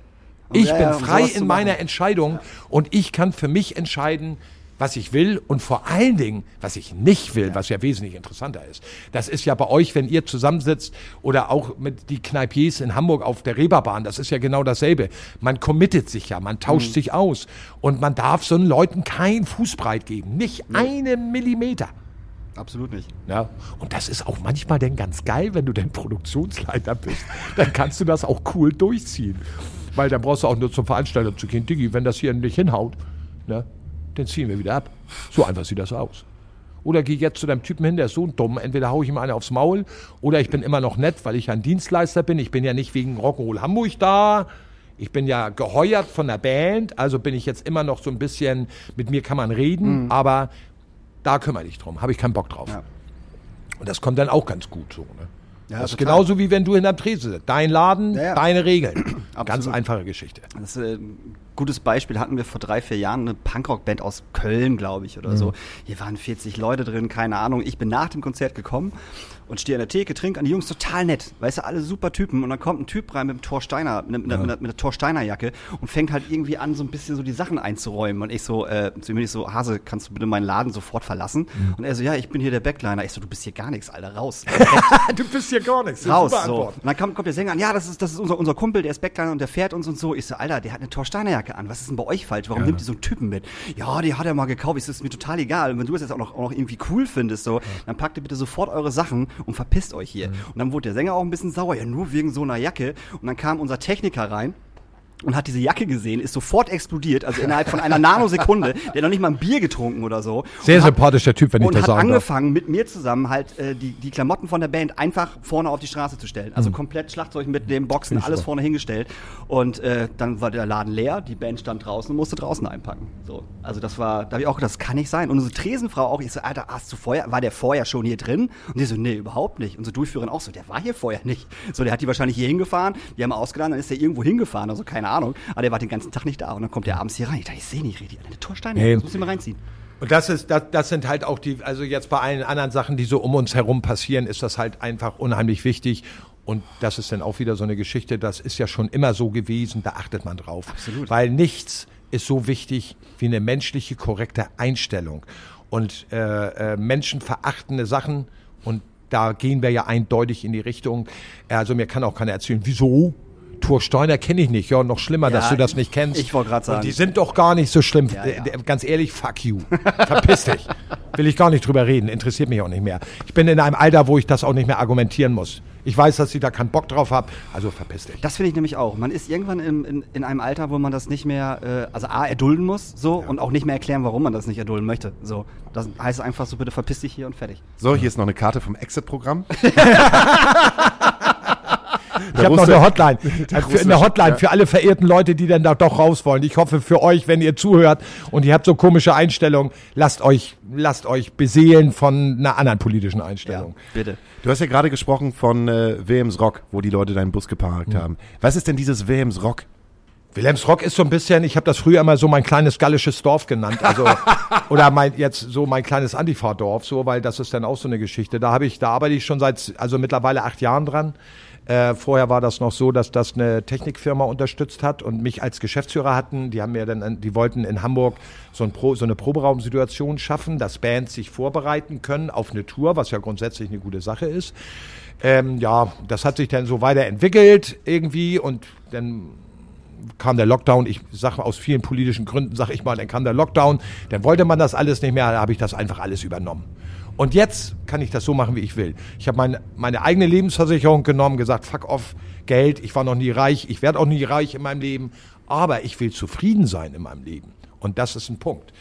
Ich Ja, bin ja, frei in meiner. Entscheidung und ich kann für mich entscheiden, was ich will und vor allen Dingen, was ich nicht will, was ja wesentlich interessanter ist. Das ist ja bei euch, wenn ihr zusammensitzt oder auch mit die Kneipiers in Hamburg auf der Reeperbahn, das ist ja genau dasselbe. Man committet sich ja, man tauscht sich aus und man darf so einen Leuten kein Fußbreit geben, nicht einen Millimeter. Absolut nicht. Ja, und das ist auch manchmal dann ganz geil, wenn du denn Produktionsleiter bist. Dann kannst du das auch cool durchziehen. Weil dann brauchst du auch nur zum Veranstalter zu gehen. Diggi, wenn das hier nicht hinhaut, ne, dann ziehen wir wieder ab. So einfach sieht das aus. Oder geh jetzt zu deinem Typen hin, der ist so dumm. Entweder hau ich ihm eine aufs Maul oder ich bin immer noch nett, weil ich ein Dienstleister bin. Ich bin ja nicht wegen Rock'n'Roll Hamburg da. Ich bin ja geheuert von der Band, also bin ich jetzt immer noch so ein bisschen, mit mir kann man reden, aber da kümmere dich drum, habe ich keinen Bock drauf. Ja. Und das kommt dann auch ganz gut so. Ne? Ja, das ist total. genauso wie wenn du hinterm Tresen sitzt. Dein Laden, Ja, ja. deine Regeln. ganz einfache Geschichte. Das äh, gutes Beispiel hatten wir vor drei, vier Jahren eine Punkrock-Band aus Köln, glaube ich, oder so. Hier waren 40 Leute drin, keine Ahnung. Ich bin nach dem Konzert gekommen und stehe an der Theke, trinke an die Jungs total nett. Weißt du, alle super Typen. Und dann kommt ein Typ rein mit einem Thor Steiner, mit, mit, mit, mit einer Thor Steiner Jacke und fängt halt irgendwie an, so ein bisschen so die Sachen einzuräumen. Und ich so, äh, zu ihm bin ich so, Hase, kannst du bitte meinen Laden sofort verlassen? Und er so, ja, ich bin hier der Backliner. Ich so, du bist hier gar nichts, Alter, raus. du bist hier gar nichts. raus. So. Und dann kommt, kommt der Sänger an, ja, das ist, das ist unser, unser Kumpel, der ist Backliner und der fährt uns und so. Ich so, Alter, der hat eine Torsteiner Jacke an. Was ist denn bei euch falsch? Warum nimmt ihr so einen Typen mit? Ja, die hat er mal gekauft. Ist mir total egal. Und wenn du es jetzt auch noch, auch noch irgendwie cool findest, so, dann packt ihr bitte sofort eure Sachen und verpisst euch hier. Und dann wurde der Sänger auch ein bisschen sauer, ja, nur wegen so einer Jacke. Und dann kam unser Techniker rein und hat diese Jacke gesehen, ist sofort explodiert, also innerhalb von einer Nanosekunde, der noch nicht mal ein Bier getrunken oder so. Sehr Und hat- sympathischer Typ, wenn ich und das hat sagen darf. angefangen, mit mir zusammen halt äh, die, die Klamotten von der Band einfach vorne auf die Straße zu stellen. Also komplett Schlagzeug mit den Boxen, alles vorne hingestellt. Und äh, dann war der Laden leer, die Band stand draußen und musste draußen einpacken. So. Also das war, da habe ich auch gedacht, das kann nicht sein. Und unsere Tresenfrau auch, ich so, Alter, hast du vorher, war der vorher schon hier drin? Und die so, nee, überhaupt nicht. Unsere Durchführerin auch so, der war hier vorher nicht. So, der hat die wahrscheinlich hier hingefahren, die haben ausgeladen, dann ist der irgendwo hingefahren, also keine Ahnung. Aber der war den ganzen Tag nicht da. Und dann kommt der abends hier rein. Ich dachte, ich sehe nicht richtig. Eine Torsteine, Nee. das muss ich mal reinziehen. Und das ist, das, das sind halt auch die, also jetzt bei allen anderen Sachen, die so um uns herum passieren, ist das halt einfach unheimlich wichtig. Und das ist dann auch wieder so eine Geschichte, das ist ja schon immer so gewesen, da achtet man drauf. Absolut. Weil nichts ist so wichtig wie eine menschliche, korrekte Einstellung. Und äh, äh, menschenverachtende Sachen, und da gehen wir ja eindeutig in die Richtung, also mir kann auch keiner erzählen, wieso? Thor Steiner kenne ich nicht, ja, noch schlimmer, Ja, dass du das nicht kennst. ich wollte gerade sagen. Und die sind doch gar nicht so schlimm. Ja, ja. Äh, Ganz ehrlich, fuck you. Verpiss dich. Will ich gar nicht drüber reden, interessiert mich auch nicht mehr. Ich bin in einem Alter, wo ich das auch nicht mehr argumentieren muss. Ich weiß, dass ich da keinen Bock drauf habe, also verpiss dich. Das finde ich nämlich auch. Man ist irgendwann in, in, in einem Alter, wo man das nicht mehr, äh, also A, erdulden muss, so, und auch nicht mehr erklären, warum man das nicht erdulden möchte. So. Das heißt einfach so, bitte verpiss dich hier und fertig. So, hier ist noch eine Karte vom Exit-Programm. Ich habe noch eine Hotline. Für, eine Hotline ja. für alle verehrten Leute, die dann da doch raus wollen. Ich hoffe für euch, wenn ihr zuhört und ihr habt so komische Einstellungen, lasst euch, lasst euch beseelen von einer anderen politischen Einstellung. bitte. Du hast ja gerade gesprochen von äh, Wilhelms Rock, wo die Leute deinen Bus geparkt haben. Was ist denn dieses Wilhelms Rock? Wilhelmsrock ist so ein bisschen, ich habe das früher immer so mein kleines gallisches Dorf genannt, also oder mein jetzt so mein kleines Antifa-Dorf, so, weil das ist dann auch so eine Geschichte. Da habe ich, da arbeite ich schon seit also mittlerweile acht Jahren dran. Äh, vorher war das noch so, dass das eine Technikfirma unterstützt hat und mich als Geschäftsführer hatten. Die haben mir dann, die wollten in Hamburg so, ein Pro, so eine Proberaumsituation schaffen, dass Bands sich vorbereiten können auf eine Tour, was ja grundsätzlich eine gute Sache ist. Ähm, ja, das hat sich dann so weiterentwickelt irgendwie und dann kam der Lockdown, ich sage aus vielen politischen Gründen, sage ich mal, dann kam der Lockdown, dann wollte man das alles nicht mehr, da habe ich das einfach alles übernommen. Und jetzt kann ich das so machen, wie ich will. Ich habe meine, meine eigene Lebensversicherung genommen, gesagt, fuck off, Geld, ich war noch nie reich, ich werde auch nie reich in meinem Leben, aber ich will zufrieden sein in meinem Leben. Und das ist ein Punkt.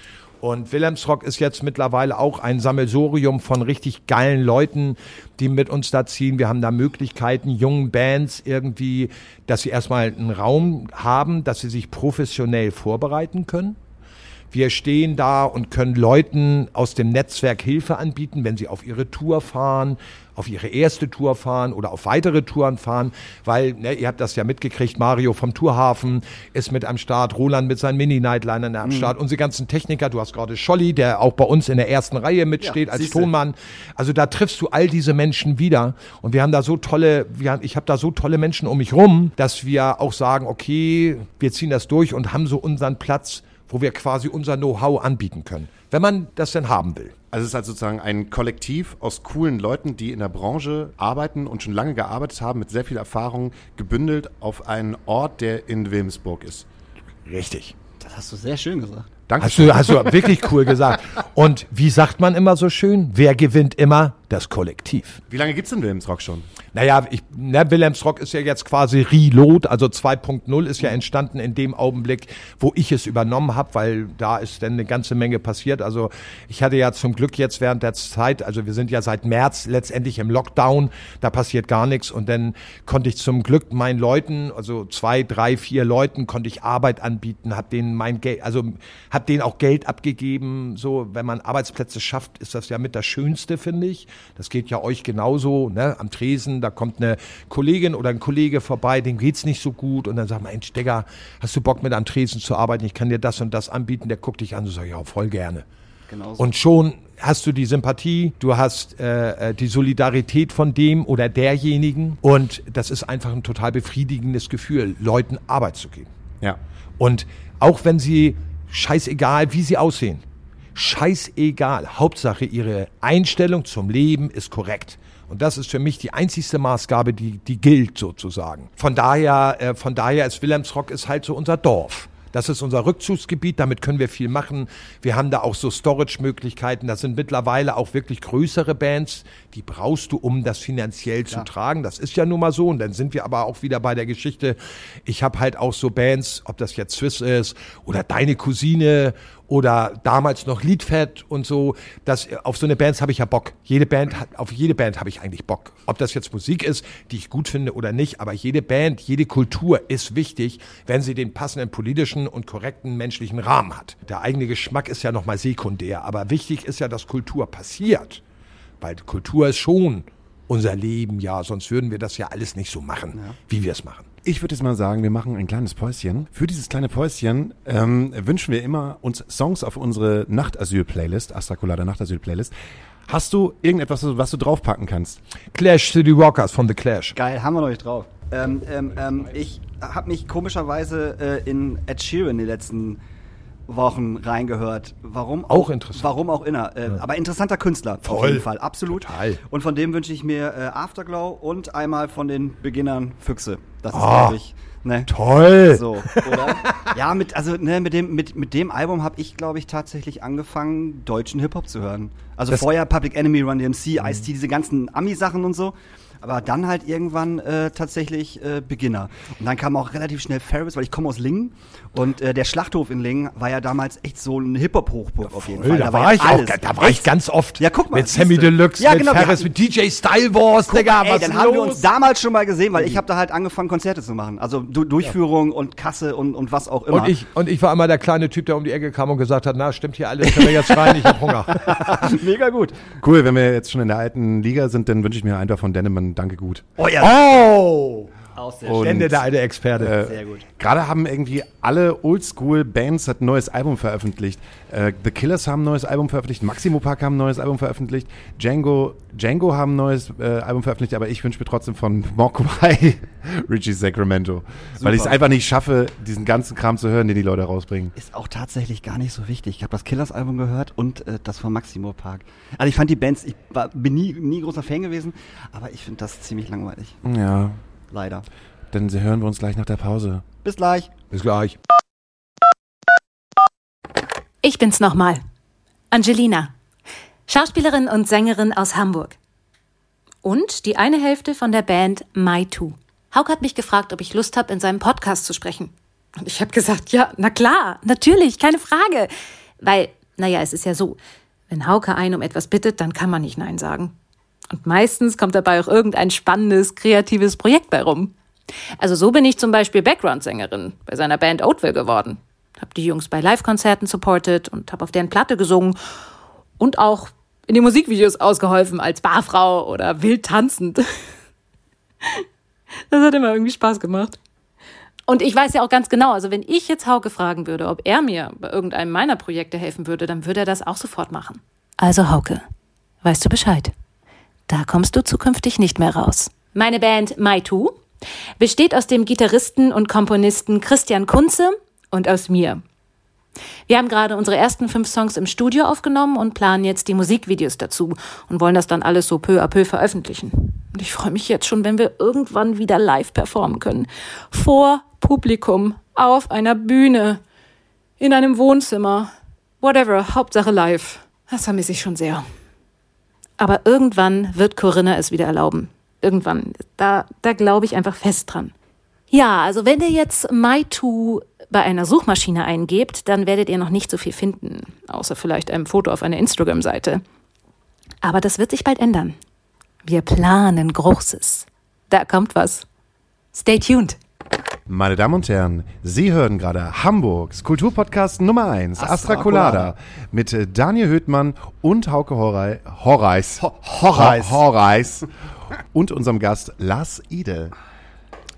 Und Wilhelmsrock ist jetzt mittlerweile auch ein Sammelsorium von richtig geilen Leuten, die mit uns da ziehen. Wir haben da Möglichkeiten, jungen Bands irgendwie, dass sie erstmal einen Raum haben, dass sie sich professionell vorbereiten können. Wir stehen da und können Leuten aus dem Netzwerk Hilfe anbieten, wenn sie auf ihre Tour fahren, auf ihre erste Tour fahren oder auf weitere Touren fahren, weil, ne, ihr habt das ja mitgekriegt, Mario vom Tourhafen ist mit am Start, Roland mit seinen Mini-Nightlinern am Start, unsere ganzen Techniker, du hast gerade Scholli, der auch bei uns in der ersten Reihe mitsteht Ja, als. Tonmann. Also da triffst du all diese Menschen wieder und wir haben da so tolle, wir, haben- ich habe da so tolle Menschen um mich rum, dass wir auch sagen, okay, wir ziehen das durch und haben so unseren Platz, wo wir quasi unser Know-how anbieten können, wenn man das denn haben will. Also es ist halt sozusagen ein Kollektiv aus coolen Leuten, die in der Branche arbeiten und schon lange gearbeitet haben, mit sehr viel Erfahrung, gebündelt auf einen Ort, der in Wilmsburg ist. Richtig. Das hast du sehr schön gesagt. Danke. Hast du, hast du wirklich cool gesagt. Und wie sagt man immer so schön? Wer gewinnt immer? Das Kollektiv. Wie lange gibt's denn Wilmsrock schon? Naja, ich, ne, Wilhelmsrock ist ja jetzt quasi Reload, also 2.0 ist ja entstanden in dem Augenblick, wo ich es übernommen habe, weil da ist dann eine ganze Menge passiert. Also ich hatte ja zum Glück jetzt während der Zeit, also wir sind ja seit März letztendlich im Lockdown, da passiert gar nichts und dann konnte ich zum Glück meinen Leuten, also zwei, drei, vier Leuten, konnte ich Arbeit anbieten, habe denen mein Geld, also habe denen auch Geld abgegeben. So, wenn man Arbeitsplätze schafft, ist das ja mit das Schönste, finde ich. Das geht ja euch genauso, ne? Am Tresen, da kommt eine Kollegin oder ein Kollege vorbei, dem geht's nicht so gut und dann sagt man, Mensch, Digga, hast du Bock mit am Tresen zu arbeiten? Ich kann dir das und das anbieten. Der guckt dich an und sagt, ja, voll gerne. Genau so. Und schon hast du die Sympathie, du hast äh, äh, die Solidarität von dem oder derjenigen und das ist einfach ein total befriedigendes Gefühl, Leuten Arbeit zu geben. Ja. Und auch wenn sie, scheißegal, wie sie aussehen, scheißegal, Hauptsache ihre Einstellung zum Leben ist korrekt. Und das ist für mich die einzigste Maßgabe, die, die gilt sozusagen. Von daher, äh, von daher ist Wilhelmsrock ist halt so unser Dorf. Das ist unser Rückzugsgebiet, damit können wir viel machen. Wir haben da auch so Storage-Möglichkeiten. Das sind mittlerweile auch wirklich größere Bands. Die brauchst du, um das finanziell zu tragen. Das ist ja nun mal so. Und dann sind wir aber auch wieder bei der Geschichte. Ich habe halt auch so Bands, ob das jetzt Swiss ist oder Deine Cousine oder damals noch Liedfett und so. Das, auf so eine Bands habe ich ja Bock. Jede Band auf jede Band habe ich eigentlich Bock. Ob das jetzt Musik ist, die ich gut finde oder nicht, aber jede Band, jede Kultur ist wichtig, wenn sie den passenden politischen und korrekten menschlichen Rahmen hat. Der eigene Geschmack ist ja nochmal sekundär, aber wichtig ist ja, dass Kultur passiert. Weil Kultur ist schon unser Leben, ja, sonst würden wir das ja alles nicht so machen, wie wir es machen. Ich würde jetzt mal sagen, wir machen ein kleines Päuschen. Für dieses kleine Päuschen ähm, wünschen wir immer uns Songs auf unsere Nachtasyl-Playlist, Astrakulada Nachtasyl-Playlist. Hast du irgendetwas, was du draufpacken kannst? Clash City Rockers von The Clash. Geil, haben wir noch nicht drauf. Ähm, ähm, ähm, ich habe mich komischerweise äh, in Ed Sheeran die letzten Wochen reingehört. Warum Auch interessant. Warum auch inner. Äh, Aber interessanter Künstler, auf Voll. jeden Fall, absolut. Total. Und von dem wünsche ich mir äh, Afterglow und einmal von den Beginnern Füchse. Das ist, Ah, glaube ich, ne? Toll! So, oder? ja, mit, also, ne, mit dem, mit, mit dem Album habe ich, glaube ich, tatsächlich angefangen, deutschen Hip-Hop zu hören. Also Das- vorher Public Enemy, Run DMC, Ice-T, diese ganzen Ami-Sachen und so. Aber dann halt irgendwann äh, tatsächlich äh, Beginner. Und dann kam auch relativ schnell Ferris, weil ich komme aus Lingen. Und äh, der Schlachthof in Lingen war ja damals echt so ein Hip-Hop-Hochburg auf jeden Fall. da, war ja ich auch, alles. da war ich ganz oft. Ja, guck mal, Mit Sammy. Deluxe, Ja, mit genau, wir Ferris, hatten- mit DJ Style Wars, Digga, Ey, was dann ist haben los? wir uns damals schon mal gesehen, weil ich habe da halt angefangen, Konzerte zu machen. Also du Durchführung und Kasse und, und was auch immer. und ich, und ich war immer der kleine Typ, der um die Ecke kam und gesagt hat, na, stimmt hier alles, können wir jetzt rein, ich hab Hunger. Mega gut. Cool, wenn wir jetzt schon in der alten Liga sind, dann wünsche ich mir einfach von Dennemann Danke gut. Oh ja, Oh! auch sehr Und, Ende der alte Experte. äh, Sehr gut. Gerade haben irgendwie alle Oldschool-Bands ein neues Album veröffentlicht. Äh, The Killers haben ein neues Album veröffentlicht, Maximo Park haben ein neues Album veröffentlicht, Django, Django haben ein neues äh, Album veröffentlicht, aber ich wünsche mir trotzdem von Mogwai Richie Sacramento. Weil ich es einfach nicht schaffe, diesen ganzen Kram zu hören, den die Leute rausbringen. Ist auch tatsächlich gar nicht so wichtig. Ich habe das Killers-Album gehört und äh, das von Maximo Park. Also ich fand die Bands, ich war, bin nie, nie großer Fan gewesen, aber ich finde das ziemlich langweilig. Ja, Leider. dann hören wir uns gleich nach der Pause. Bis gleich. Bis gleich. Ich bin's nochmal. Angelina. Schauspielerin und Sängerin aus Hamburg. Und die eine Hälfte von der Band My Two. Hauke hat mich gefragt, ob ich Lust habe, in seinem Podcast zu sprechen. Und ich habe gesagt, ja, na klar, natürlich, keine Frage. Weil, naja, es ist ja so, wenn Hauke einen um etwas bittet, dann kann man nicht Nein sagen. Und meistens kommt dabei auch irgendein spannendes, kreatives Projekt bei rum. Also so bin ich zum Beispiel Background-Sängerin bei seiner Band Oatville geworden. Hab die Jungs bei Live-Konzerten supportet und hab auf deren Platte gesungen und auch in den Musikvideos ausgeholfen als Barfrau oder wild tanzend. Das hat immer irgendwie Spaß gemacht. Und ich weiß ja auch ganz genau, also wenn ich jetzt Hauke fragen würde, ob er mir bei irgendeinem meiner Projekte helfen würde, dann würde er das auch sofort machen. Also Hauke, weißt du Bescheid? Da kommst du zukünftig nicht mehr raus. Meine Band My Two besteht aus dem Gitarristen und Komponisten Christian Kunze und aus mir. Wir haben gerade unsere ersten fünf Songs im Studio aufgenommen und planen jetzt die Musikvideos dazu und wollen das dann alles so peu à peu veröffentlichen. Und ich freue mich jetzt schon, wenn wir irgendwann wieder live performen können. Vor Publikum, auf einer Bühne, in einem Wohnzimmer, whatever, Hauptsache live. Das vermisse ich schon sehr. Aber irgendwann wird Corinna es wieder erlauben. Irgendwann. Da, da glaube ich einfach fest dran. Ja, also wenn ihr jetzt MyToo bei einer Suchmaschine eingebt, dann werdet ihr noch nicht so viel finden, außer vielleicht einem Foto auf einer Instagram-Seite. Aber das wird sich bald ändern. Wir planen Großes. Da kommt was. Stay tuned. Meine Damen und Herren, Sie hören gerade Hamburgs Kulturpodcast Nummer 1, Astra, Astra Colada, mit äh, Daniel Höhtmann und Hauke Horrei, Horreis. Ho- Horreis. Ho- Horreis. Und unserem Gast Lars Ide.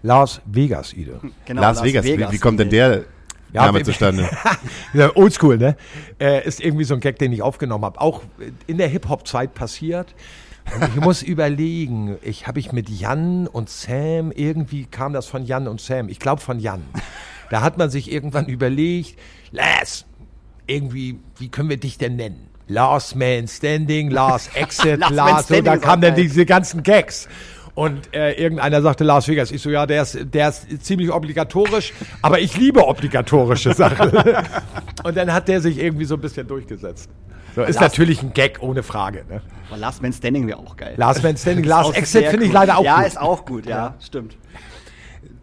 Las Vegas, Ide. Genau, Las, Vegas. Wie, wie kommt denn der Ja, Name zustande? Ja, Oldschool, ne? Äh, ist irgendwie so ein Gag, den ich aufgenommen habe. Auch in der Hip-Hop-Zeit passiert. Und ich muss überlegen, ich habe ich mit Jan und Sam, irgendwie kam das von Jan und Sam. Ich glaube von Jan. Da hat man sich irgendwann überlegt, Lars, irgendwie, wie können wir dich denn nennen? Last Man Standing, Last Exit, Last so, da kamen dann diese ganzen Gags. Und äh, irgendeiner sagte Las Vegas. Ich so, ja, der ist, der ist ziemlich obligatorisch, aber ich liebe obligatorische Sachen. Und dann hat der sich irgendwie so ein bisschen durchgesetzt. So, ist Last- natürlich ein Gag, ohne Frage. Ne? Aber Last Man Standing wäre auch geil. Last Man Standing, Last Exit finde ich leider auch ja, gut. ist auch gut, ja, stimmt.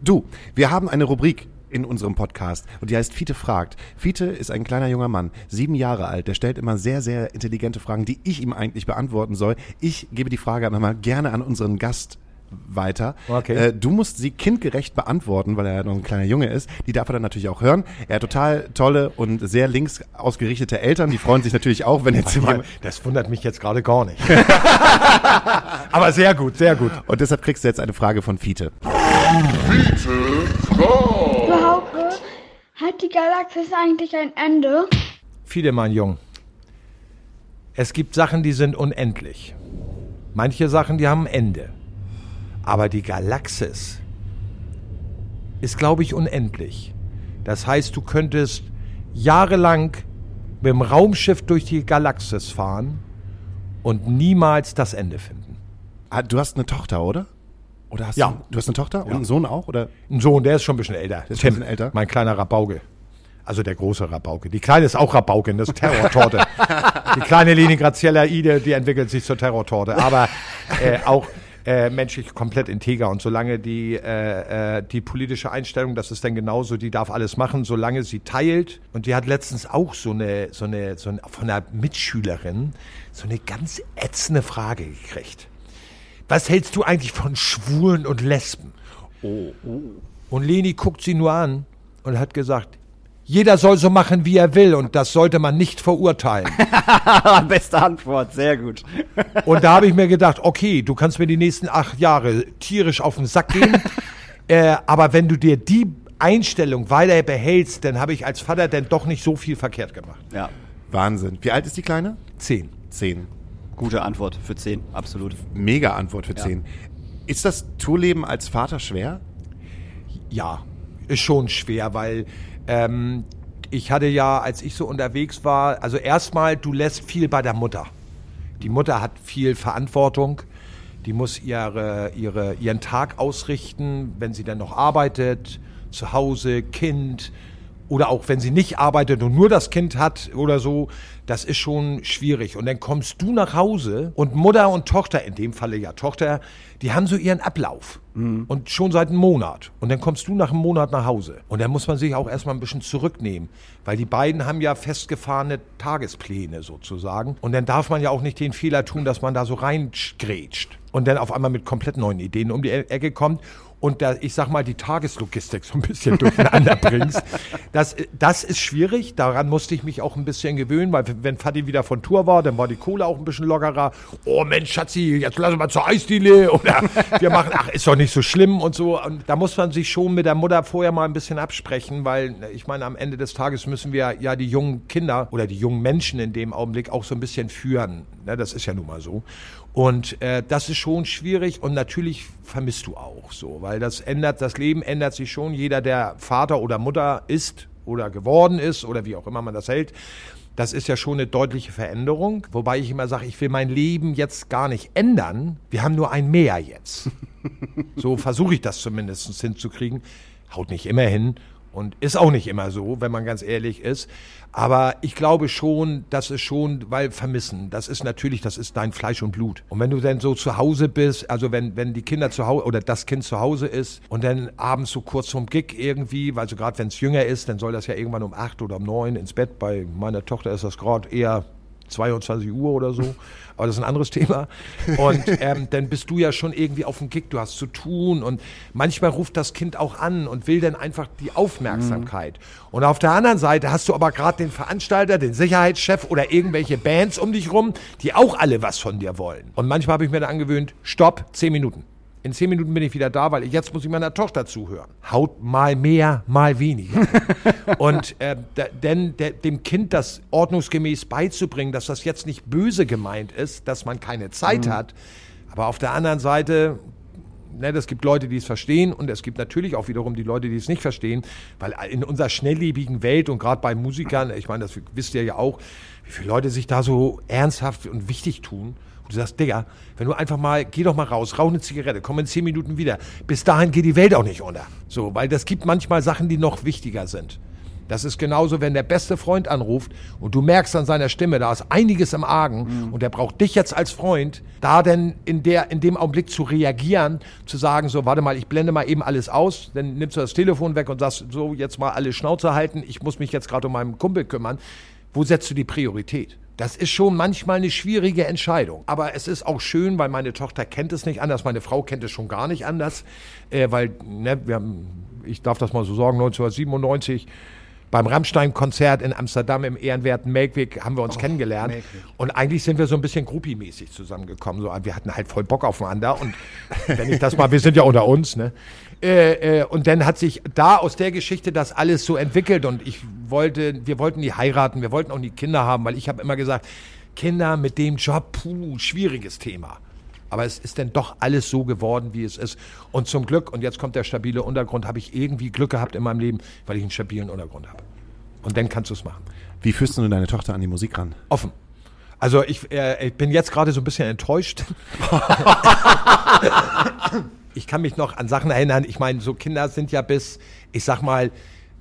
Du, wir haben eine Rubrik in unserem Podcast und die heißt Fiete fragt. Fiete ist ein kleiner junger Mann, sieben Jahre alt. Der stellt immer sehr, sehr intelligente Fragen, die ich ihm eigentlich beantworten soll. Ich gebe die Frage aber mal gerne an unseren Gast weiter. Okay. Äh, du musst sie kindgerecht beantworten, weil er ja noch ein kleiner Junge ist. Die darf er dann natürlich auch hören. Er hat total tolle und sehr links ausgerichtete Eltern. Die freuen sich natürlich auch, wenn jetzt jemand... Das wundert mich jetzt gerade gar nicht. aber sehr gut, sehr gut. Und deshalb kriegst du jetzt eine Frage von Fiete. Du Hauke, hat die Galaxis eigentlich ein Ende? Viele, mein Jung. Es gibt Sachen, die sind unendlich. Manche Sachen, die haben ein Ende. Aber die Galaxis ist, glaube ich, unendlich. Das heißt, du könntest jahrelang mit dem Raumschiff durch die Galaxis fahren und niemals das Ende finden. Ah, du hast eine Tochter, oder? Oder hast Ja. du, du hast eine Tochter und einen Sohn auch? Oder? Ein Sohn, der ist schon ein bisschen älter. Der ist ein bisschen älter? Mein kleiner Rabauke. Also der große Rabauke. Die kleine ist auch Rabauke, das ist Terrortorte. die kleine Linie Graziella Ide, die entwickelt sich zur Terrortorte. Aber äh, auch äh, menschlich komplett integer. Und solange die, äh, äh, die politische Einstellung, das ist dann genauso, die darf alles machen, solange sie teilt. Und die hat letztens auch so eine, so eine, so eine von einer Mitschülerin so eine ganz ätzende Frage gekriegt. Was hältst du eigentlich von Schwulen und Lesben? Und Leni guckt sie nur an und hat gesagt, jeder soll so machen, wie er will und das sollte man nicht verurteilen. Beste Antwort, sehr gut. Und da habe ich mir gedacht, okay, du kannst mir die nächsten acht Jahre tierisch auf den Sack gehen, äh, aber wenn du dir die Einstellung weiter behältst, dann habe ich als Vater dann doch nicht so viel verkehrt gemacht. Ja, Wahnsinn. Wie alt ist die Kleine? Zehn. Zehn. gute Antwort für 10, absolut. Mega Antwort für zehn. Ist das Tourleben als Vater schwer? Ja, ist schon schwer, weil ähm, ich hatte ja, als ich so unterwegs war, also erstmal, du lässt viel bei der Mutter. Die Mutter hat viel Verantwortung. Die muss ihre, ihre, ihren Tag ausrichten, wenn sie dann noch arbeitet, zu Hause, Kind oder auch wenn sie nicht arbeitet und nur das Kind hat oder so, das ist schon schwierig. Und dann kommst du nach Hause und Mutter und Tochter, in dem Falle ja Tochter, die haben so ihren Ablauf. Und schon seit einem Monat. Und dann kommst du nach einem Monat nach Hause. Und dann muss man sich auch erstmal ein bisschen zurücknehmen. Weil die beiden haben ja festgefahrene Tagespläne sozusagen. Und dann darf man ja auch nicht den Fehler tun, dass man da so reingrätscht. Und dann auf einmal mit komplett neuen Ideen um die E- Ecke kommt und da, ich sag mal, die Tageslogistik so ein bisschen durcheinander bringst. Das, das ist schwierig. Daran musste ich mich auch ein bisschen gewöhnen, weil wenn Fadi wieder von Tour war, dann war die Kohle auch ein bisschen lockerer. Oh Mensch, Schatzi, jetzt lass uns mal zur Eisdiele. Oder wir machen, ach, ist doch nicht so schlimm und so. Und da muss man sich schon mit der Mutter vorher mal ein bisschen absprechen, weil ich meine, am Ende des Tages müssen wir ja die jungen Kinder oder die jungen Menschen in dem Augenblick auch so ein bisschen führen. Ne, das ist ja nun mal so. Und äh, das ist schon schwierig und natürlich vermisst du auch so, weil das ändert, das Leben ändert sich schon. Jeder, der Vater oder Mutter ist oder geworden ist oder wie auch immer man das hält, das ist ja schon eine deutliche Veränderung. Wobei ich immer sage, ich will mein Leben jetzt gar nicht ändern. Wir haben nur ein Mehr jetzt. So versuche ich das zumindest hinzukriegen. Haut nicht immer hin und ist auch nicht immer so, wenn man ganz ehrlich ist. Aber ich glaube schon, das ist schon, weil vermissen, das ist natürlich, das ist dein Fleisch und Blut. Und wenn du dann so zu Hause bist, also wenn, wenn die Kinder zu Hause oder das Kind zu Hause ist und dann abends so kurz vom Gig irgendwie, weil so gerade wenn es jünger ist, dann soll das ja irgendwann um acht oder um neun ins Bett. Bei meiner Tochter ist das gerade eher 22 Uhr oder so. Aber das ist ein anderes Thema. Und ähm, dann bist du ja schon irgendwie auf dem Gig, du hast zu tun und manchmal ruft das Kind auch an und will dann einfach die Aufmerksamkeit. Und auf der anderen Seite hast du aber gerade den Veranstalter, den Sicherheitschef oder irgendwelche Bands um dich rum, die auch alle was von dir wollen. Und manchmal habe ich mir dann angewöhnt, stopp, zehn Minuten. In zehn Minuten bin ich wieder da, weil ich, jetzt muss ich meiner Tochter zuhören. Haut mal mehr, mal weniger. Und äh, denn der, dem Kind das ordnungsgemäß beizubringen, dass das jetzt nicht böse gemeint ist, dass man keine Zeit hat. Aber auf der anderen Seite, ne, es gibt Leute, die es verstehen und es gibt natürlich auch wiederum die Leute, die es nicht verstehen, weil in unserer schnelllebigen Welt und gerade bei Musikern, ich meine, das wisst ihr ja auch, wie viele Leute sich da so ernsthaft und wichtig tun. Du sagst, Digga, wenn du einfach mal, geh doch mal raus, rauch eine Zigarette, komm in zehn Minuten wieder. Bis dahin geht die Welt auch nicht unter. So, weil das gibt manchmal Sachen, die noch wichtiger sind. Das ist genauso, wenn der beste Freund anruft und du merkst an seiner Stimme, da ist einiges im Argen und der braucht dich jetzt als Freund, da denn in, der, in dem Augenblick zu reagieren, zu sagen, so, warte mal, ich blende mal eben alles aus, dann nimmst du das Telefon weg und sagst, so, jetzt mal alle Schnauze halten, ich muss mich jetzt gerade um meinen Kumpel kümmern. Wo setzt du die Priorität? Das ist schon manchmal eine schwierige Entscheidung. Aber es ist auch schön, weil meine Tochter kennt es nicht anders, meine Frau kennt es schon gar nicht anders, äh, weil, ne, wir haben, ich darf das mal so sagen, 1997 beim Rammstein-Konzert in Amsterdam im ehrenwerten Melkweg haben wir uns kennengelernt. Und eigentlich sind wir so ein bisschen groupie-mäßig zusammengekommen. So, wir hatten halt voll Bock aufeinander. Und wenn ich das mal, wir sind ja unter uns, ne? Äh, äh, und dann hat sich da aus der Geschichte das alles so entwickelt. Und ich wollte, wir wollten die heiraten, wir wollten auch nie Kinder haben, weil ich habe immer gesagt, Kinder mit dem Job, puh, schwieriges Thema. Aber es ist dann doch alles so geworden, wie es ist. Und zum Glück, und jetzt kommt der stabile Untergrund, habe ich irgendwie Glück gehabt in meinem Leben, weil ich einen stabilen Untergrund habe. Und dann kannst du es machen. Wie führst du deine Tochter an die Musik ran? Offen. Also ich, äh, ich bin jetzt gerade so ein bisschen enttäuscht. ich kann mich noch an Sachen erinnern. Ich meine, so Kinder sind ja bis, ich sag mal,